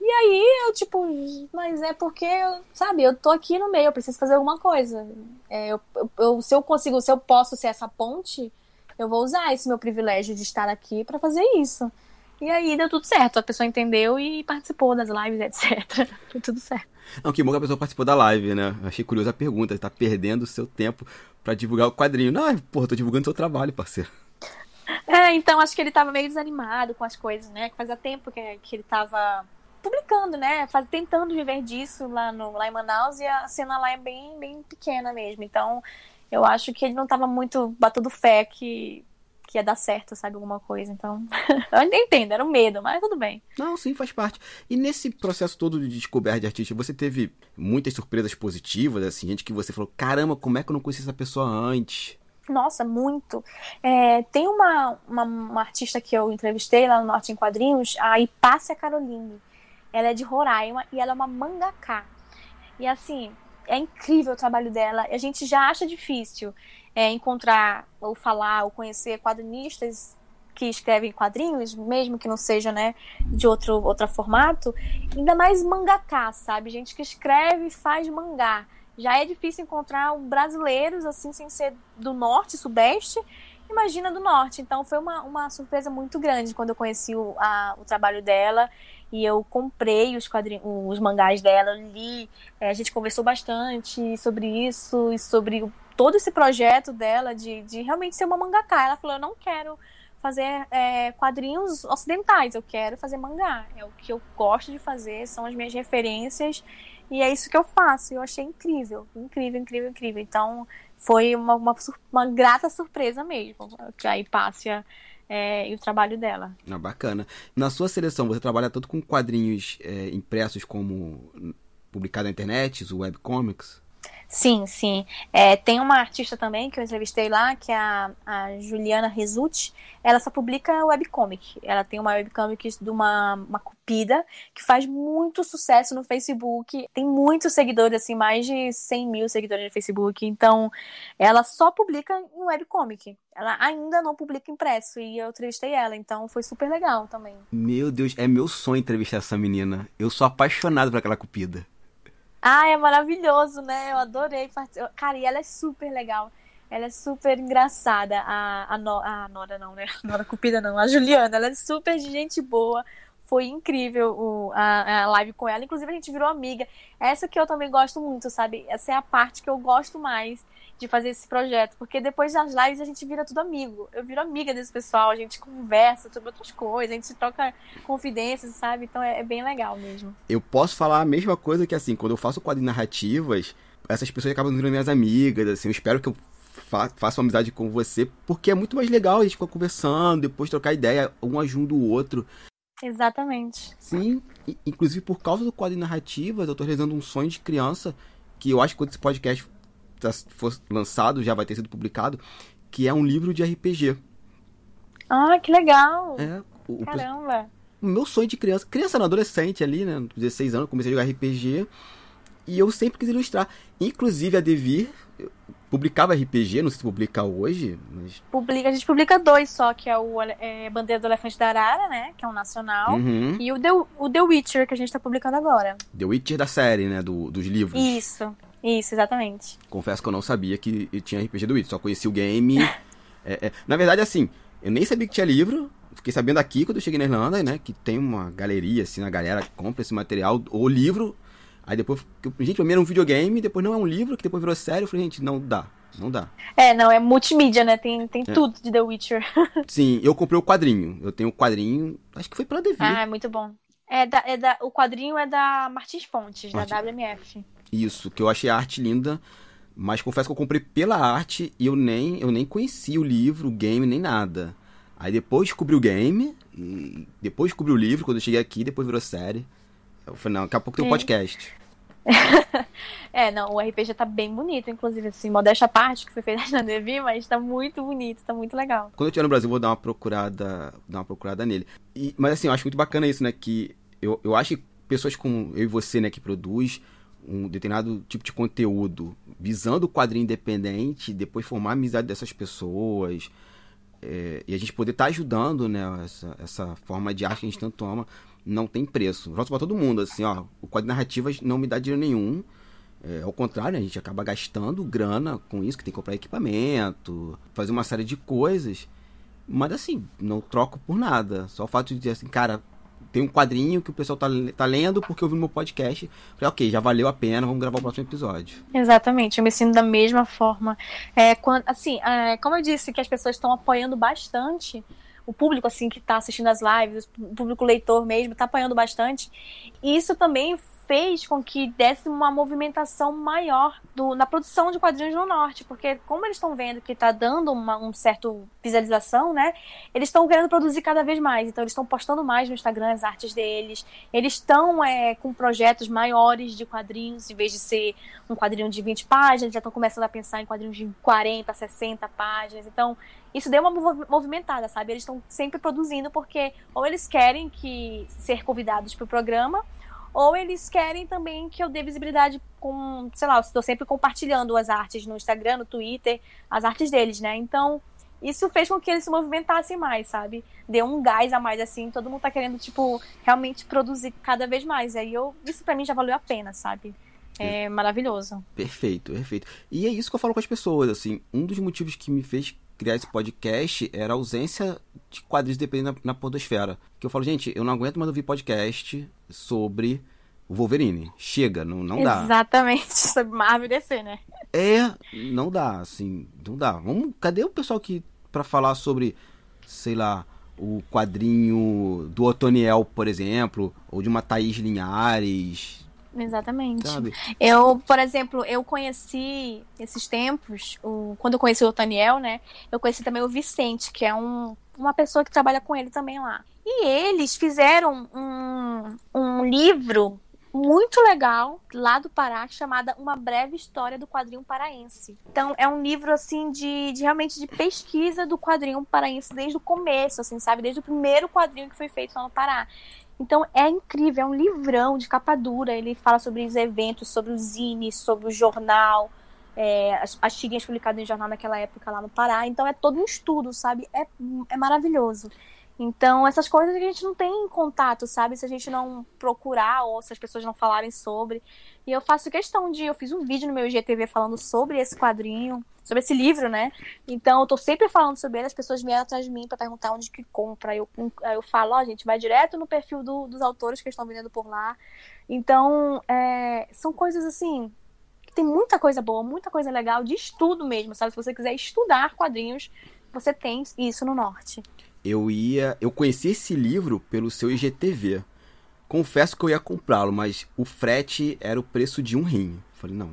E aí eu, tipo, mas é porque, sabe, eu tô aqui no meio, eu preciso fazer alguma coisa. É, eu, eu, se eu consigo, se eu posso ser essa ponte, eu vou usar esse meu privilégio de estar aqui para fazer isso. E aí deu tudo certo, a pessoa entendeu e participou das lives, etc. Deu tudo certo. Não, que bom que a pessoa participou da live, né? Eu achei curiosa a pergunta, tá perdendo o seu tempo para divulgar o quadrinho. Não, porra, tô divulgando o seu trabalho, parceiro. É, então acho que ele tava meio desanimado com as coisas, né? Que fazia tempo que, que ele tava publicando, né? Faz, tentando viver disso lá, no, lá em Manaus e a cena lá é bem, bem pequena mesmo. Então, eu acho que ele não estava muito batendo fé que, que ia dar certo, sabe? Alguma coisa. Então, eu entendo, era um medo, mas tudo bem. Não, sim, faz parte. E nesse processo todo de descoberta de artista, você teve muitas surpresas positivas, assim, gente que você falou: caramba, como é que eu não conheci essa pessoa antes? Nossa, muito. É, tem uma, uma, uma, artista que eu entrevistei lá no Norte em Quadrinhos, a Ipácia Caroline. Ela é de Roraima e ela é uma mangaká. E assim, é incrível o trabalho dela. A gente já acha difícil é, encontrar ou falar ou conhecer quadrinistas que escrevem quadrinhos, mesmo que não seja, né, de outro, outro formato, ainda mais mangaká, sabe? Gente que escreve e faz mangá. Já é difícil encontrar brasileiros, assim, sem ser do norte, sudeste, imagina do norte. Então foi uma, uma surpresa muito grande quando eu conheci o, a, o trabalho dela e eu comprei os quadrinhos, os mangás dela, li, é, a gente conversou bastante sobre isso e sobre todo esse projeto dela de, de realmente ser uma mangaká. Ela falou, eu não quero fazer é, quadrinhos ocidentais, eu quero fazer mangá. É o que eu gosto de fazer, são as minhas referências e é isso que eu faço. Eu achei incrível, incrível, incrível, incrível. Então foi uma, uma, uma grata surpresa mesmo que a Hipácia é, e o trabalho dela. Ah, bacana. Na sua seleção, você trabalha tanto com quadrinhos é, impressos como publicado na internet, os webcomics? Sim, sim. É, tem uma artista também que eu entrevistei lá, que é a, a Juliana Resutti. Ela só publica webcomic. Ela tem uma webcomic de uma, uma cupida que faz muito sucesso no Facebook. Tem muitos seguidores, assim, mais de 100 mil seguidores no Facebook. Então, ela só publica em webcomic. Ela ainda não publica impresso. E eu entrevistei ela, então foi super legal também. Meu Deus, é meu sonho entrevistar essa menina. Eu sou apaixonado por aquela cupida. Ah, é maravilhoso, né? Eu adorei. Cara, e ela é super legal. Ela é super engraçada. A, a, no... a Nora não, né? Nora Cupida não. A Juliana, ela é super de gente boa. Foi incrível o, a, a live com ela. Inclusive, a gente virou amiga. Essa que eu também gosto muito, sabe? Essa é a parte que eu gosto mais de fazer esse projeto, porque depois das lives a gente vira tudo amigo. Eu viro amiga desse pessoal, a gente conversa sobre outras coisas, a gente troca confidências, sabe? Então é, é bem legal mesmo. Eu posso falar a mesma coisa que assim, quando eu faço quadro narrativas, essas pessoas acabam virando minhas amigas, assim, eu espero que eu fa faça amizade com você, porque é muito mais legal a gente ficar conversando, depois trocar ideia, um ajuda o outro. Exatamente. Sim, inclusive por causa do quadro narrativas, eu tô realizando um sonho de criança, que eu acho que quando esse podcast tá, for lançado, já vai ter sido publicado, que é um livro de RPG. Ah, que legal! É, o, Caramba! O meu sonho de criança, criança não, adolescente ali, né, 16 anos, comecei a jogar RPG e eu sempre quis ilustrar. Inclusive a Devir publicava RPG, não sei se publica hoje, mas... Publica, a gente publica dois só, que é o é, Bandeira do Elefante da Arara, né, que é um nacional, uhum. e o The, o The Witcher, que a gente tá publicando agora. The Witcher da série, né, do, dos livros. Isso, isso, exatamente. Confesso que eu não sabia que tinha RPG do Witch, só conheci o game. é, é, na verdade, assim, eu nem sabia que tinha livro. Fiquei sabendo aqui quando eu cheguei na Irlanda, né? Que tem uma galeria, assim, a galera compra esse material, ou livro. Aí depois, gente, primeiro um videogame, depois não é um livro, que depois virou série. Eu falei, gente, não dá, não dá. É, não, é multimídia, né? Tem, tem é. tudo de The Witcher. Sim, eu comprei o quadrinho. Eu tenho o quadrinho, acho que foi pela Devir. Ah, é muito bom. É da, é da, o quadrinho é da Martins Fontes, Martins. da WMF. Isso, que eu achei a arte linda, mas confesso que eu comprei pela arte e eu nem, eu nem conhecia o livro, o game, nem nada. Aí depois descobri o game, depois descobri o livro, quando eu cheguei aqui, depois virou série. Eu falei, não, daqui a pouco tem um é. podcast. é, não, o RPG tá bem bonito, inclusive, assim, modéstia a parte que foi feita na Devi, mas tá muito bonito, tá muito legal. Quando eu estiver no Brasil, vou dar uma procurada, dar uma procurada nele. E, mas assim, eu acho muito bacana isso, né, que eu, eu acho que pessoas como eu e você, né, que produz, um determinado tipo de conteúdo visando o quadrinho independente, depois formar a amizade dessas pessoas é, e a gente poder estar tá ajudando né, essa, essa forma de arte que a gente tanto ama, não tem preço. Volto para todo mundo, assim, ó, o quadrinho narrativas não me dá dinheiro nenhum. É, ao contrário, a gente acaba gastando grana com isso, que tem que comprar equipamento, fazer uma série de coisas. Mas assim, não troco por nada. Só o fato de dizer assim, cara, tem um quadrinho que o pessoal tá, tá lendo porque eu vi no meu podcast. Falei, ok, já valeu a pena, vamos gravar o próximo episódio. Exatamente, eu me sinto da mesma forma. É, quando, assim, é, como eu disse, que as pessoas estão apoiando bastante o público assim que está assistindo as lives, o público leitor mesmo, está apoiando bastante. E isso também fez com que desse uma movimentação maior do, na produção de quadrinhos no norte, porque como eles estão vendo que está dando uma um certo visualização, né, eles estão querendo produzir cada vez mais, então eles estão postando mais no Instagram as artes deles, eles estão é, com projetos maiores de quadrinhos, em vez de ser um quadrinho de 20 páginas, já estão começando a pensar em quadrinhos de 40, 60 páginas, então isso deu uma movimentada, sabe? Eles estão sempre produzindo porque ou eles querem que ser convidados para o programa ou eles querem também que eu dê visibilidade com, sei lá, eu estou sempre compartilhando as artes no Instagram, no Twitter, as artes deles, né? Então, isso fez com que eles se movimentassem mais, sabe? Deu um gás a mais, assim, todo mundo tá querendo, tipo, realmente produzir cada vez mais. Aí eu, isso para mim já valeu a pena, sabe? É maravilhoso. Perfeito, perfeito. E é isso que eu falo com as pessoas, assim, um dos motivos que me fez criar esse podcast era a ausência de quadrinhos dependendo na, na podosfera. Que eu falo, gente, eu não aguento mais ouvir podcast sobre o Wolverine. Chega, não, não dá. Exatamente, sobre Marvel DC, né? É, não dá, assim, não dá. Vamos, cadê o pessoal que para falar sobre, sei lá, o quadrinho do Otoniel, por exemplo, ou de uma Thaís Linhares, Exatamente. Sabe? Eu, por exemplo, eu conheci esses tempos, o, quando eu conheci o Taniel, né? Eu conheci também o Vicente, que é um, uma pessoa que trabalha com ele também lá. E eles fizeram um, um livro muito legal lá do Pará chamada Uma Breve História do Quadrinho Paraense. Então é um livro assim de, de, realmente de pesquisa do quadrinho paraense desde o começo, assim, sabe, desde o primeiro quadrinho que foi feito lá no Pará. Então é incrível, é um livrão de capa dura. Ele fala sobre os eventos, sobre o zine, sobre o jornal, é, as, as tirinhas publicadas em jornal naquela época lá no Pará. Então é todo um estudo, sabe? É, é maravilhoso. Então, essas coisas a gente não tem contato, sabe? Se a gente não procurar ou se as pessoas não falarem sobre. E eu faço questão de. Eu fiz um vídeo no meu IGTV falando sobre esse quadrinho, sobre esse livro, né? Então, eu tô sempre falando sobre ele, as pessoas vêm atrás de mim para perguntar onde que compra. Eu, eu falo, ó, oh, gente, vai direto no perfil do, dos autores que estão vendendo por lá. Então, é, são coisas assim. Tem muita coisa boa, muita coisa legal de estudo mesmo, sabe? Se você quiser estudar quadrinhos, você tem isso no norte eu ia. Eu conheci esse livro pelo seu IGTV. Confesso que eu ia comprá-lo, mas o frete era o preço de um rim. Falei, não.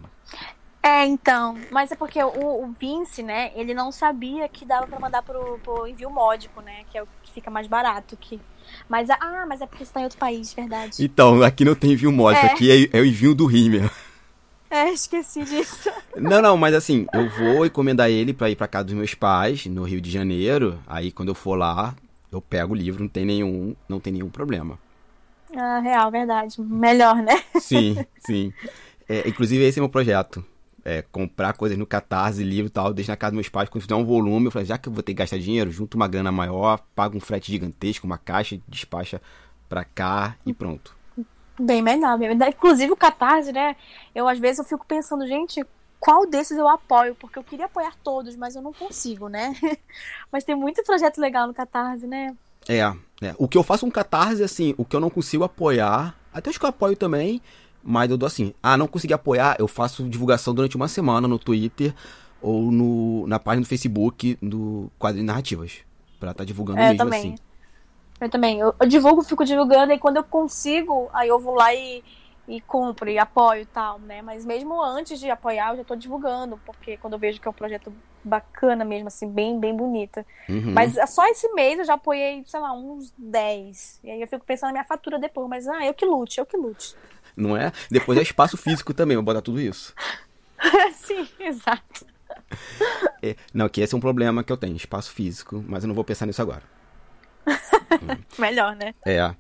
É, então. Mas é porque o, o Vince, né, ele não sabia que dava para mandar pro, pro envio módico, né? Que é o que fica mais barato que. Mas, ah, mas é porque você tá em outro país, verdade. Então, aqui não tem envio módico, é. aqui é, é o envio do rim mesmo. É, esqueci disso. Não, não, mas assim, eu vou encomendar ele para ir para casa dos meus pais, no Rio de Janeiro. Aí quando eu for lá, eu pego o livro, não tem nenhum, não tem nenhum problema. Ah, real, verdade. Melhor, né? Sim, sim. É, inclusive esse é meu projeto. É, comprar coisas no Catarse, livro e tal, deixo na casa dos meus pais, quando fizer um volume, eu falei, já que eu vou ter que gastar dinheiro, junto uma grana maior, pago um frete gigantesco, uma caixa, despacha pra cá e pronto. Bem melhor, bem. Inclusive o Catarse, né? Eu às vezes eu fico pensando, gente, qual desses eu apoio? Porque eu queria apoiar todos, mas eu não consigo, né? mas tem muito projeto legal no Catarse, né? É, é. O que eu faço com Catarse, assim, o que eu não consigo apoiar, até os que eu apoio também, mas eu dou assim, ah, não consegui apoiar, eu faço divulgação durante uma semana no Twitter ou no, na página do Facebook do Quadrinhos Narrativas. Pra estar tá divulgando é, mesmo também. assim. Eu também. Eu, eu, divulgo, fico divulgando, e quando eu consigo, aí eu vou lá e, e compro e apoio e tal, né? Mas mesmo antes de apoiar, eu já tô divulgando, porque quando eu vejo que é um projeto bacana mesmo, assim, bem, bem bonita. Uhum. Mas é só esse mês eu já apoiei, sei lá, uns 10. E aí eu fico pensando na minha fatura depois, mas ah, eu que lute, eu que lute. Não é? Depois é espaço físico também, vou botar tudo isso. Sim, exato. É, não, que esse é um problema que eu tenho, espaço físico, mas eu não vou pensar nisso agora. Melhor, né? É.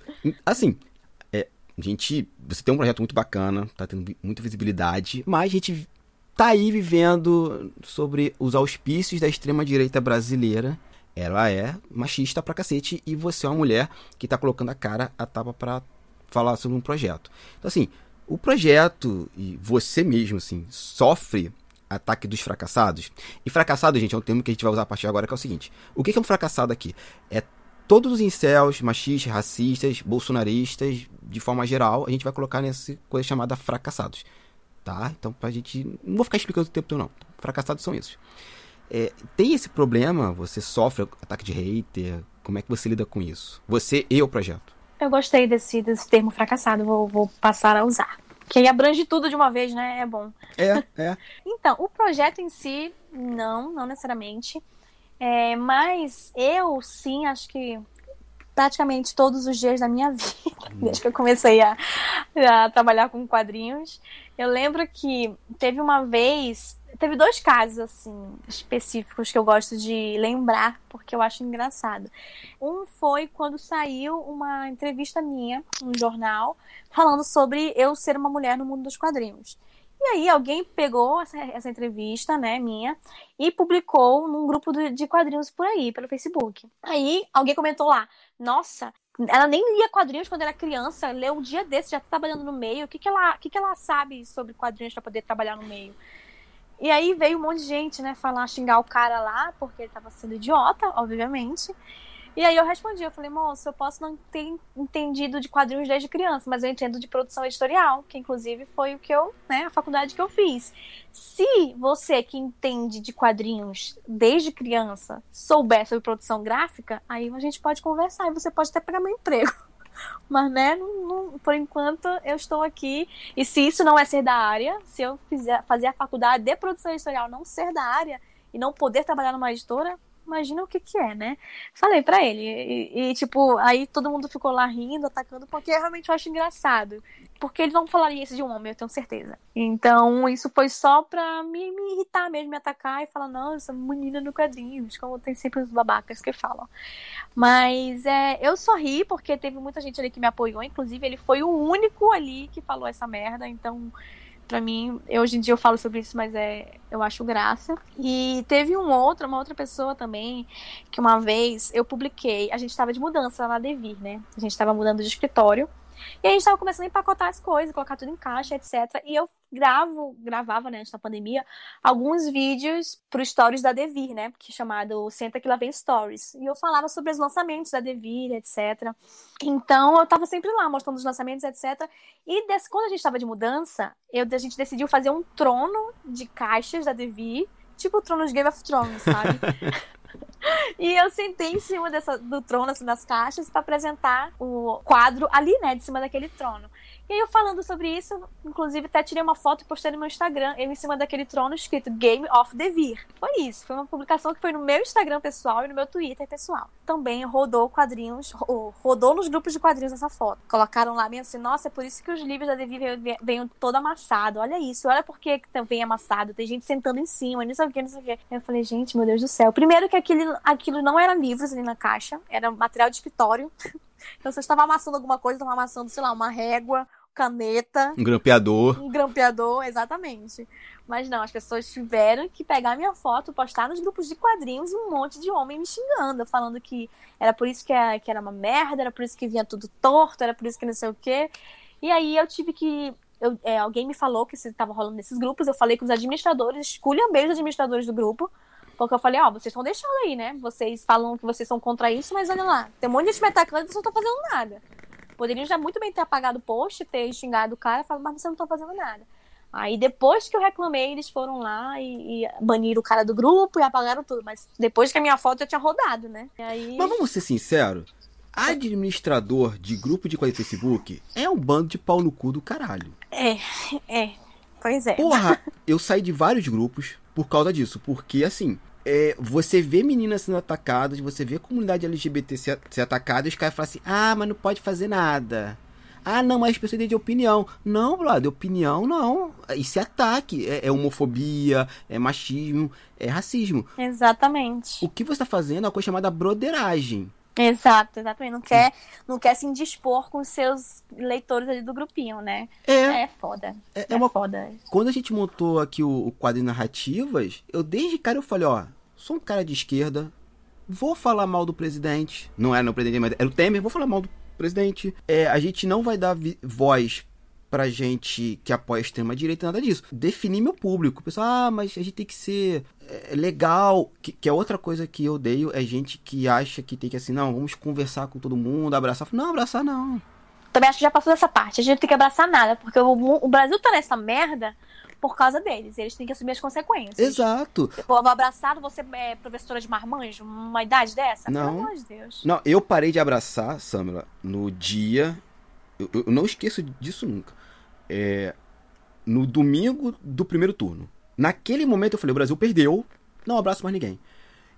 Assim, é, a gente. Você tem um projeto muito bacana, tá tendo muita visibilidade, mas a gente tá aí vivendo sobre os auspícios da extrema-direita brasileira. Ela é machista pra cacete e você é uma mulher que tá colocando a cara a tapa pra falar sobre um projeto. Então, assim, o projeto e você mesmo, assim, sofre ataque dos fracassados. E fracassado, gente, é um termo que a gente vai usar a partir de agora, que é o seguinte. O que é um fracassado aqui? É todos os incels, machistas, racistas, bolsonaristas, de forma geral, a gente vai colocar nessa coisa chamada fracassados. Tá? Então, pra gente. Não vou ficar explicando o tempo todo, não. Fracassados são isso. É, tem esse problema? Você sofre ataque de hater? Como é que você lida com isso? Você e o projeto? Eu gostei desse, desse termo fracassado, vou, vou passar a usar. Que aí abrange tudo de uma vez, né? É bom. É, é. então, o projeto em si, não, não necessariamente. É, mas eu, sim, acho que praticamente todos os dias da minha vida, desde que eu comecei a, a, trabalhar com quadrinhos. Eu lembro que teve uma vez, teve dois casos, assim, específicos que eu gosto de lembrar, porque eu acho engraçado. Um foi quando saiu uma entrevista minha no jornal, falando sobre eu ser uma mulher no mundo dos quadrinhos. E aí alguém pegou essa, essa entrevista, né, minha, e publicou num grupo de quadrinhos por aí, pelo Facebook. Aí alguém comentou lá, nossa, ela nem lia quadrinhos quando era criança, leu um dia desse, já tá trabalhando no meio. O que, que, ela, que, que ela sabe sobre quadrinhos para poder trabalhar no meio? E aí veio um monte de gente, né, falar, xingar o cara lá, porque ele tava sendo idiota, obviamente. E aí eu respondi, eu falei, moço, eu posso não ter entendido de quadrinhos desde criança, mas eu entendo de produção editorial, que inclusive foi o que eu, né, a faculdade que eu fiz. Se você que entende de quadrinhos desde criança souber sobre produção gráfica, aí a gente pode conversar e você pode até pegar meu emprego. Mas, né, não, não, por enquanto eu estou aqui. E se isso não é ser da área, se eu fizer, fazer a faculdade de produção editorial não ser da área e não poder trabalhar numa editora, imagina o que que é, né? Falei para ele. E, e, tipo, aí todo mundo ficou lá rindo, atacando, porque eu realmente acho engraçado. Porque ele não falaria isso de um homem, eu tenho certeza. Então, isso foi só pra me, me irritar mesmo, me atacar e falar, não, eu sou menina no quadrinhos, como tem sempre os babacas que falam. Mas é, eu sorri porque teve muita gente ali que me apoiou, inclusive ele foi o único ali que falou essa merda, então para mim, eu, hoje em dia eu falo sobre isso, mas é, eu acho graça. E teve um outro, uma outra pessoa também, que uma vez eu publiquei, a gente estava de mudança lá na Devir, né? A gente estava mudando de escritório. E a gente estava começando a empacotar as coisas, colocar tudo em caixa, etc. E eu gravo, gravava, né, antes da pandemia, alguns vídeos pro Stories da Devir, né? Que é chamado Senta que lá vem Stories. E eu falava sobre os lançamentos da Devir, etc. Então eu tava sempre lá mostrando os lançamentos, etc. E desse, quando a gente tava de mudança, eu, a gente decidiu fazer um trono de caixas da Devir, tipo o trono de Game of Thrones, sabe? E eu sentei em cima dessa, do trono, assim, das caixas, para apresentar o quadro ali, né, de cima daquele trono. E aí eu falando sobre isso, inclusive até tirei uma foto e postei no meu Instagram, eu em cima daquele trono escrito Game of the Vir. Foi isso, foi uma publicação que foi no meu Instagram pessoal e no meu Twitter pessoal. Também rodou quadrinhos, rodou nos grupos de quadrinhos essa foto. Colocaram lá bem assim, nossa, é por isso que os livros da Devir vêm todo amassado. Olha isso, olha por que vem amassado. Tem gente sentando em cima, não sei o que, não sei o que. Eu falei, gente, meu Deus do céu. Primeiro que aquilo, aquilo não era livros ali na caixa, era material de escritório. Então, se eu estava amassando alguma coisa, estava amassando, sei lá, uma régua, caneta. Um grampeador. Um grampeador, exatamente. Mas não, as pessoas tiveram que pegar minha foto, postar nos grupos de quadrinhos e um monte de homem me xingando, falando que era por isso que era, que era uma merda, era por isso que vinha tudo torto, era por isso que não sei o quê. E aí eu tive que. Eu, é, alguém me falou que estava rolando nesses grupos, eu falei com os administradores, escolha bem os administradores do grupo, porque eu falei, ó, oh, vocês estão deixando aí, né? Vocês falam que vocês são contra isso, mas olha lá, tem um monte de gente me atacando e vocês não estão fazendo nada. Poderiam já muito bem ter apagado o post, ter xingado o cara, falando, mas você não tá fazendo nada. Aí depois que eu reclamei, eles foram lá e, e, baniram o cara do grupo e apagaram tudo. Mas depois que a minha foto já tinha rodado, né? Aí... Mas vamos ser sinceros. Administrador de grupo de coisa Facebook é um bando de pau no cu do caralho. É, é. Pois é. Porra, eu saí de vários grupos por causa disso. Porque, assim, é, você vê meninas sendo atacadas, você vê a comunidade LGBT ser, ser atacada, e os caras falam assim: ah, mas não pode fazer nada. Ah, não, mas as pessoas têm de opinião. Não, brother, opinião não. Isso é ataque. É, é, homofobia, é machismo, é racismo. Exatamente. O que você está fazendo é uma coisa chamada broderagem. Exato, exatamente. Não quer, não quer se indispor com seus leitores ali do grupinho, né? É. É foda. É, é, é uma foda. Quando a gente montou aqui o, o quadro de narrativas, eu desde cara eu falei, ó, sou um cara de esquerda, vou falar mal do presidente. Não era no presidente, mas era o Temer, vou falar mal do presidente. É, a gente não vai dar voz pra gente que apoia a extrema-direita, nada disso. Definir meu público. Pessoal, ah, mas a gente tem que ser é, legal. Que, que, é outra coisa que eu odeio, é gente que acha que tem que assim, não, vamos conversar com todo mundo, abraçar. Não, abraçar não. Também acho que já passou dessa parte. A gente não tem que abraçar nada, porque o, o Brasil tá nessa merda por causa deles. Eles têm que assumir as consequências. Exato. Vou abraçar, você é professora de marmanjo, uma idade dessa? Não. Pelo amor de Deus. Não, eu parei de abraçar, Samela, no dia. Eu, eu não esqueço disso nunca é, no domingo do primeiro turno. Naquele momento eu falei, o Brasil perdeu, não abraço mais ninguém.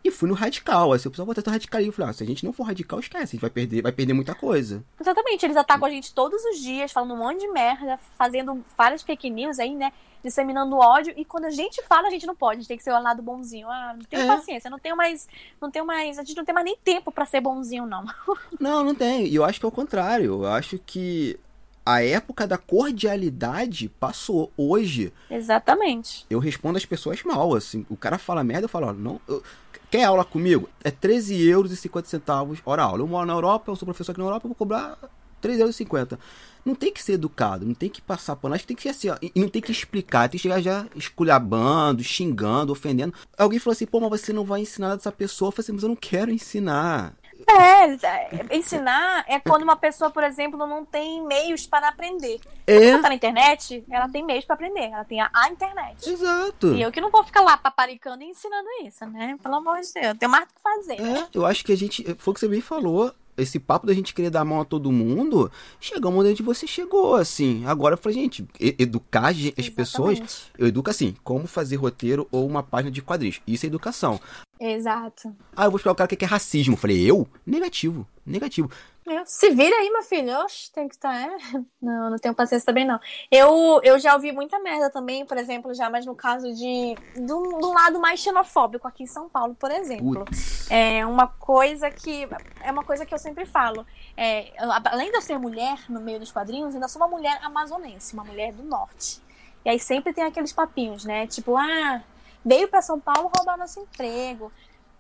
E fui no radical. Assim, o pessoal vai tentar radical. E eu falei, ah, se a gente não for radical, esquece, a gente vai perder, vai perder muita coisa. Exatamente, eles atacam a gente todos os dias, falando um monte de merda, fazendo várias fake news aí, né? disseminando ódio. E quando a gente fala, a gente não pode. A gente tem que ser o lado bonzinho. Ah, não tenho É. paciência, não tenho mais. Não tenho mais. A gente não tem mais nem tempo pra ser bonzinho, não. Não, não tem. E eu acho que é o contrário. Eu acho que a época da cordialidade passou. Hoje, Exatamente. eu respondo as pessoas mal, assim. O cara fala merda, eu falo, ó, não... eu- Quer aula comigo? É 13 euros e 50 centavos hora aula. Eu moro na Europa, eu sou professor aqui na Europa, eu vou cobrar 13 euros 50. Não tem que ser educado, não tem que passar pano. Acho que tem que ser assim, ó. E não tem que explicar, tem que chegar já esculhambando, xingando, ofendendo. Alguém falou assim, pô, mas você não vai ensinar nada dessa pessoa. Eu falei assim, mas eu não quero ensinar. É, é, ensinar é quando uma pessoa, por exemplo, não tem meios para aprender. É, Ela tá na internet, ela tem meios para aprender. Ela tem a, a internet. exato. E eu que não vou ficar lá paparicando e ensinando isso, né? Pelo amor de Deus, eu tenho mais o que fazer. É, eu acho que a gente. Foi o que você bem falou. Esse papo da gente querer dar a mão a todo mundo, chegamos onde você chegou, assim. Agora eu falei, gente, educar as pessoas. Eu educo assim, como fazer roteiro ou uma página de quadrinhos. Isso é educação. Exato. Ah, eu vou explicar o cara que é racismo. Eu falei, eu? Negativo, negativo. É, Se vira aí, meu filho. Oxe, tem que estar. É. Não, não tenho paciência também, não. Eu, eu já ouvi muita merda também, por exemplo, já, mas no caso de. Do, do lado mais xenofóbico aqui em São Paulo, por exemplo. Putz. É uma coisa que. É uma coisa que eu sempre falo. É, além de eu ser mulher no meio dos quadrinhos, ainda sou uma mulher amazonense, uma mulher do norte. E aí sempre tem aqueles papinhos, né? Tipo, ah, veio pra São Paulo roubar nosso emprego.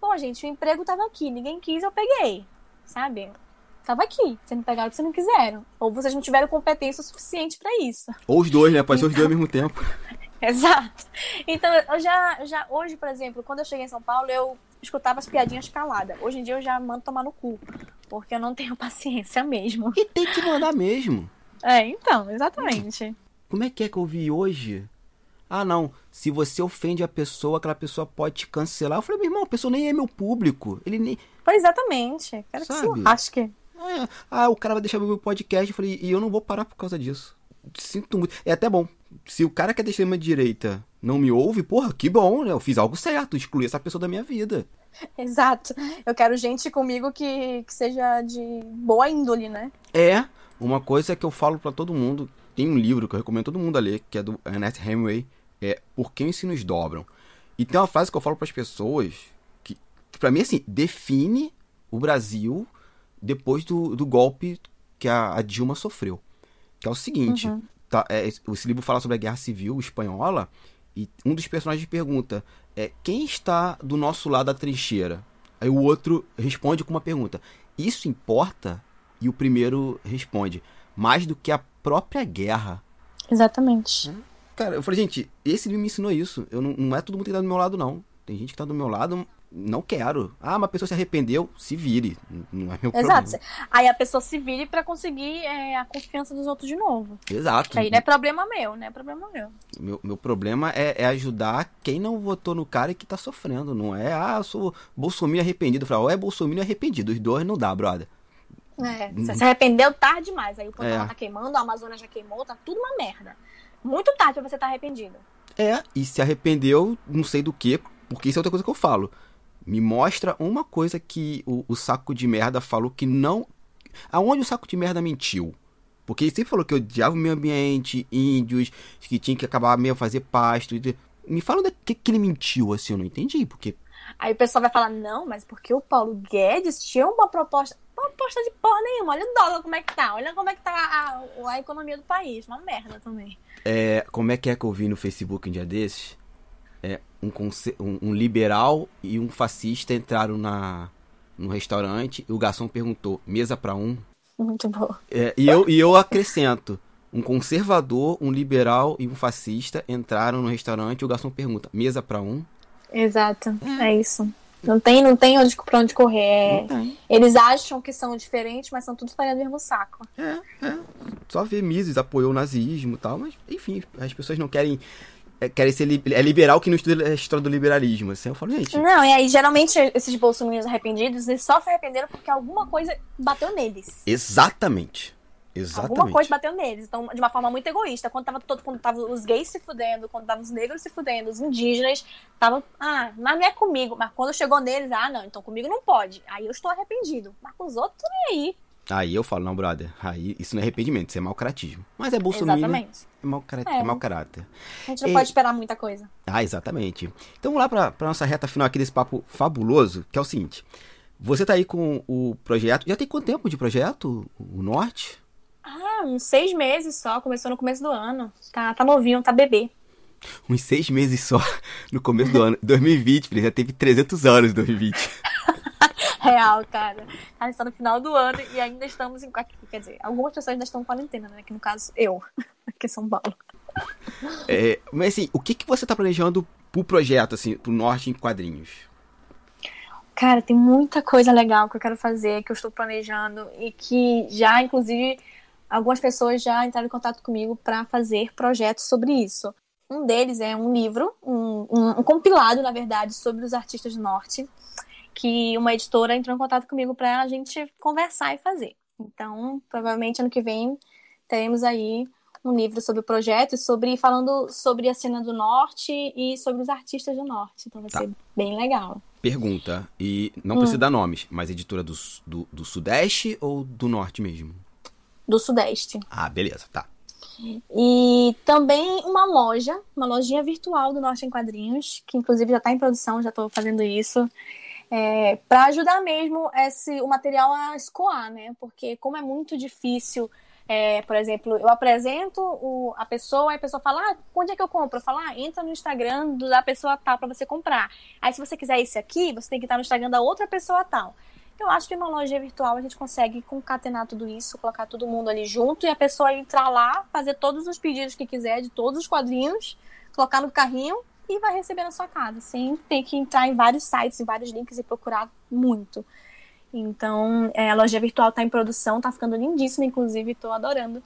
Pô, gente, o emprego tava aqui, ninguém quis, eu peguei. Sabe? Tava aqui. Vocês não pegaram porque vocês não quiseram. Ou vocês não tiveram competência o suficiente pra isso. Ou os dois, né? Pode ser os dois ao mesmo tempo. Exato. Então, eu já, eu já, hoje, por exemplo, quando eu cheguei em São Paulo, eu escutava as piadinhas caladas. Hoje em dia eu já mando tomar no cu. Porque eu não tenho paciência mesmo. E tem que mandar mesmo. É, então, exatamente. Como é que é que eu vi hoje? Ah, não. Se você ofende a pessoa, aquela pessoa pode te cancelar. Eu falei, meu irmão, a pessoa nem é meu público. Ele nem. Pois exatamente. Quero que Sabe? se lasque. Ah, o cara vai deixar meu podcast. Eu falei, e eu não vou parar por causa disso. Sinto muito. É até bom. Se o cara que é da extrema direita não me ouve, porra, que bom, né? Eu fiz algo certo, excluí essa pessoa da minha vida. Exato. Eu quero gente comigo que, que seja de boa índole, né? É, uma coisa que eu falo pra todo mundo. Tem um livro que eu recomendo todo mundo a ler, que é do Ernest Hemingway, é Por Quem os Sinos Dobram. E tem uma frase que eu falo pras pessoas que, que para mim, assim, define o Brasil depois do, do golpe que a, a Dilma sofreu. Que é o seguinte, tá, é, esse livro fala sobre a Guerra Civil Espanhola e um dos personagens pergunta é, quem está do nosso lado da trincheira? Aí o outro responde com uma pergunta. Isso importa? E o primeiro responde, mais do que a própria guerra. Exatamente. Cara, eu falei, gente, esse livro me ensinou isso. Eu não, não é todo mundo que tá do meu lado, não. Tem gente que tá do meu lado, não quero. Ah, uma pessoa se arrependeu, se vire. Não é meu Exato. problema. Aí a pessoa se vire pra conseguir é, a confiança dos outros de novo. Exato. Aí não é problema meu, não é problema meu. Meu, meu problema é, é ajudar quem não votou no cara e que tá sofrendo. Não é, ah, eu sou Bolsonaro arrependido. Eu falo, ou é Bolsonaro arrependido. Os dois não dá, brother. É, você se arrependeu tarde demais. Aí o Pantanal É. tá queimando, a Amazônia já queimou, tá tudo uma merda. Muito tarde pra você estar arrependido. É, e se arrependeu, não sei do que, porque isso é outra coisa que eu falo. Me mostra uma coisa que o, o saco de merda falou que não. Aonde o saco de merda mentiu? Porque ele sempre falou que odiava o meio ambiente, índios, que tinha que acabar meio fazer pasto. Me fala onde é que, que ele mentiu, assim, eu não entendi. Porque. Aí o pessoal vai falar, não, mas porque o Paulo Guedes tinha uma proposta. Uma proposta de porra nenhuma. Olha o dólar como é que tá. Olha como é que tá a, a, a economia do país. Uma merda também. É, como é que é que eu vi no Facebook um dia desses? É, um, um, liberal e um fascista entraram na, no restaurante e o garçom perguntou: mesa pra um? Muito boa. É, e, eu, e eu acrescento: um conservador, um liberal e um fascista entraram no restaurante e o garçom pergunta: mesa pra um? Exato. É isso. Não tem, não tem onde, pra onde correr. É-. Eles acham que são diferentes, mas são tudo farinha do mesmo saco. Só ver Mises apoiou o nazismo e tal, mas enfim, as pessoas não querem. É, querem ser li- é liberal que não estuda a história do liberalismo. Assim, eu falo, gente. Não, e aí geralmente esses bolsominions arrependidos, eles só se arrependeram porque alguma coisa bateu neles. Exatamente. Exatamente. Alguma coisa bateu neles. Então, de uma forma muito egoísta. Quando tava todo, quando tava os gays se fudendo, quando tava os negros se fudendo, os indígenas, tava, ah, mas não é comigo. Mas quando chegou neles, ah, não, então comigo não pode. Aí eu estou arrependido. Mas com os outros, nem aí. Aí eu falo, não, brother, aí isso não é arrependimento, isso é mau caratismo. Mas é Bolsonaro. Exatamente. É mau, cara... É. é mau caráter. A gente não E- pode esperar muita coisa. Ah, exatamente. Então vamos lá para pra nossa reta final aqui desse papo fabuloso, que é o seguinte. Você tá aí com o projeto. Já tem quanto tempo de projeto? O Norte? Ah, uns seis meses só, começou no começo do ano. Tá, tá novinho, tá bebê. Uns seis meses só no começo do ano. 2020, filho, já teve 300 anos em 2020. Real, cara. A gente tá no final do ano e ainda estamos em. Quer dizer, algumas pessoas ainda estão em quarentena, né? Que no caso, eu, aqui em São Paulo. É, mas assim, o que, que você tá planejando pro projeto, assim, pro Norte em quadrinhos? Cara, tem muita coisa legal que eu quero fazer, que eu estou planejando e que já, inclusive, algumas pessoas já entraram em contato comigo para fazer projetos sobre isso. Um deles é um livro, um, um- um compilado, na verdade, sobre os artistas do norte, que uma editora entrou em contato comigo para a gente conversar e fazer. Então, provavelmente ano que vem teremos aí um livro sobre o projeto e sobre falando sobre a cena do norte e sobre os artistas do norte. Então vai Tá. ser bem legal. Pergunta, e não Hum. precisa dar nomes, mas editora do, do, do Sudeste ou do Norte mesmo? Do Sudeste. Ah, beleza, tá. E também uma loja, uma lojinha virtual do Norte em Quadrinhos, que inclusive já está em produção, já estou fazendo isso, é, para ajudar mesmo esse, o material a escoar, né? Porque como é muito difícil, é, por exemplo, eu apresento o- a pessoa, a pessoa fala, ah, onde é que eu compro? Eu falo, ah, entra no Instagram da pessoa tal para você comprar. Aí se você quiser esse aqui, você tem que estar no Instagram da outra pessoa tal. Eu acho que numa loja virtual a gente consegue concatenar tudo isso, colocar todo mundo ali junto e a pessoa entrar lá, fazer todos os pedidos que quiser de todos os quadrinhos, colocar no carrinho e vai receber na sua casa, sem ter que entrar em vários sites, em vários links e procurar muito. Então, é, a loja virtual está em produção, está ficando lindíssima, inclusive, estou adorando.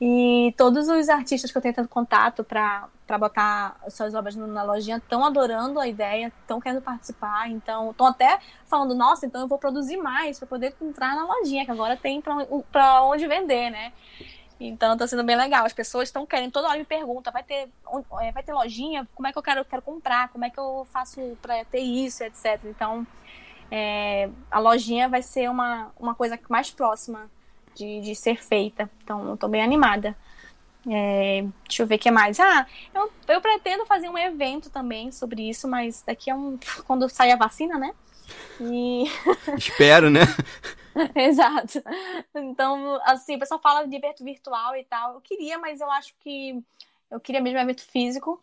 E todos os artistas que eu tenho tendo contato para botar as suas obras na lojinha estão adorando a ideia, estão querendo participar, então estão até falando, nossa, então eu vou produzir mais para poder entrar na lojinha, que agora tem para onde vender, né? Então tá sendo bem legal. As pessoas estão querendo, toda hora me perguntam, vai ter, é, vai ter lojinha? Como é que eu quero, quero comprar? Como é que eu faço para ter isso, etc. Então é, a lojinha vai ser uma, uma coisa mais próxima de, de ser feita. Então eu tô bem animada. É, deixa eu ver o que mais. Ah, eu, eu pretendo fazer um evento também sobre isso, mas daqui a um. Quando sair a vacina, né? E. Espero, né? Exato. Então, assim, o pessoal fala de evento virtual e tal. Eu queria, mas eu acho que eu queria mesmo evento físico.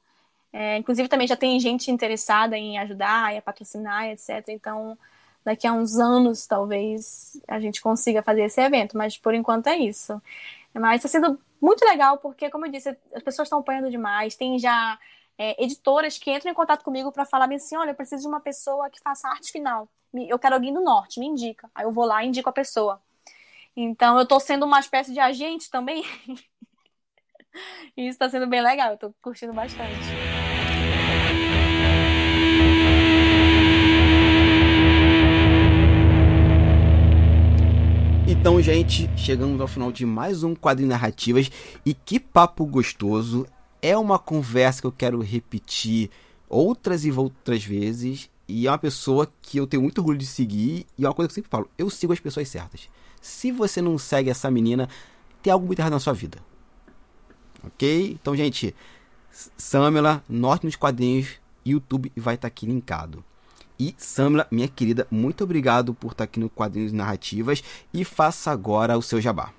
É, inclusive, também já tem gente interessada em ajudar e a patrocinar, etc. Então, daqui a uns anos, talvez, a gente consiga fazer esse evento. Mas, por enquanto, é isso. Mas está sendo muito legal, porque, como eu disse, as pessoas estão apoiando demais. Tem já é, editoras que entram em contato comigo para falar assim: olha, eu preciso de uma pessoa que faça arte final. Eu quero alguém do norte, me indica. Aí eu vou lá e indico a pessoa. Então eu tô sendo uma espécie de agente também. e isso tá sendo bem legal, eu tô curtindo bastante. Então, gente, chegamos ao final de mais um quadrinho narrativas e que papo gostoso. É uma conversa que eu quero repetir outras e outras vezes e é uma pessoa que eu tenho muito orgulho de seguir e é uma coisa que eu sempre falo, eu sigo as pessoas certas. Se você não segue essa menina, tem algo muito errado na sua vida. OK? Então, gente, Samela, Norte nos quadrinhos, YouTube vai estar aqui linkado. E Samla, minha querida, muito obrigado por estar aqui no Quadrinhos Narrativas e faça agora o seu jabá.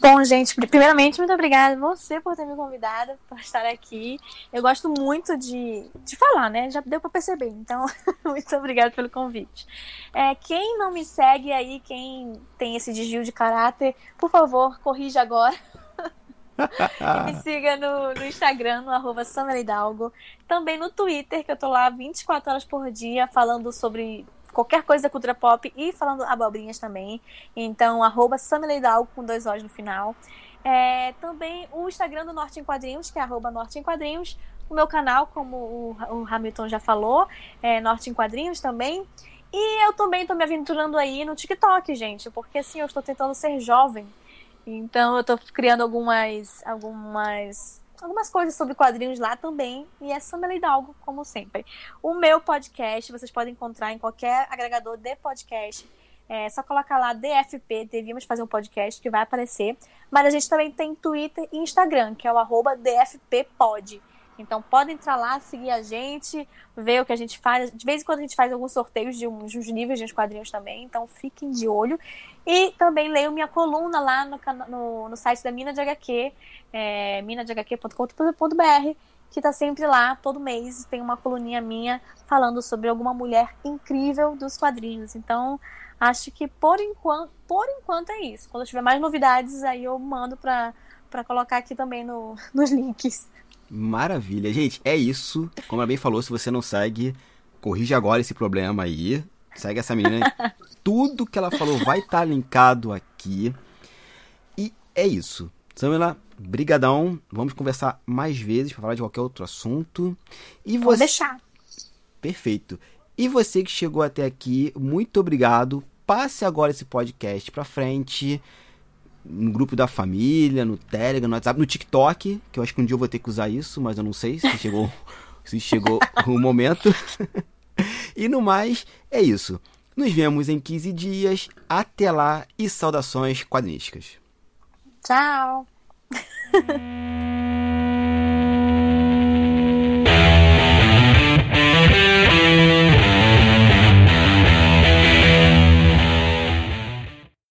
Bom, gente, primeiramente, muito obrigada você por ter me convidado para estar aqui. Eu gosto muito de, de falar, né? Já deu para perceber. Então, muito obrigada pelo convite. É, quem não me segue aí, quem tem esse desvio de caráter, por favor, corrija agora. me siga no, no Instagram, no arroba. Também no Twitter, que eu tô lá 24 horas por dia falando sobre qualquer coisa da cultura pop e falando abobrinhas também. Então, arroba Samela Hidalgo com dois O's no final. É, também o Instagram do Norte em Quadrinhos, que é arroba Norte em Quadrinhos. O meu canal, como o, Hamilton já falou, é Norte em Quadrinhos também. E eu também tô me aventurando aí no TikTok, gente, porque assim, eu estou tentando ser jovem. Então eu tô criando algumas algumas algumas coisas sobre quadrinhos lá também, e é Samela Hidalgo, como sempre. O meu podcast vocês podem encontrar em qualquer agregador de podcast. É só colocar lá DFP, devíamos fazer um podcast que vai aparecer. Mas a gente também tem Twitter e Instagram, que é o arroba DFPpod. Então pode entrar lá, seguir a gente, ver o que a gente faz. De vez em quando a gente faz alguns sorteios de uns, uns níveis de uns quadrinhos também, então fiquem de olho. E também leiam minha coluna lá no, no, no site da Mina de HQ, é, minadehq.com.br, que está sempre lá, todo mês tem uma coluninha minha falando sobre alguma mulher incrível dos quadrinhos. Então, acho que por enquanto, por enquanto é isso. Quando eu tiver mais novidades, aí eu mando para colocar aqui também no, nos links. Maravilha. Gente, é isso. Como ela bem falou, se você não segue, corrige agora esse problema aí. Segue essa menina. Tudo que ela falou vai estar tá linkado aqui. E é isso. Samela, brigadão. Vamos conversar mais vezes para falar de qualquer outro assunto. E Vou você... deixar. Perfeito. E você que chegou até aqui, muito obrigado. Passe agora esse podcast para frente no grupo da família, no Telegram, no WhatsApp, no TikTok, que eu acho que um dia eu vou ter que usar isso, mas eu não sei se chegou, se chegou o momento. e no mais, é isso. Nos vemos em 15 dias. Até lá e saudações quadrinísticas. Tchau!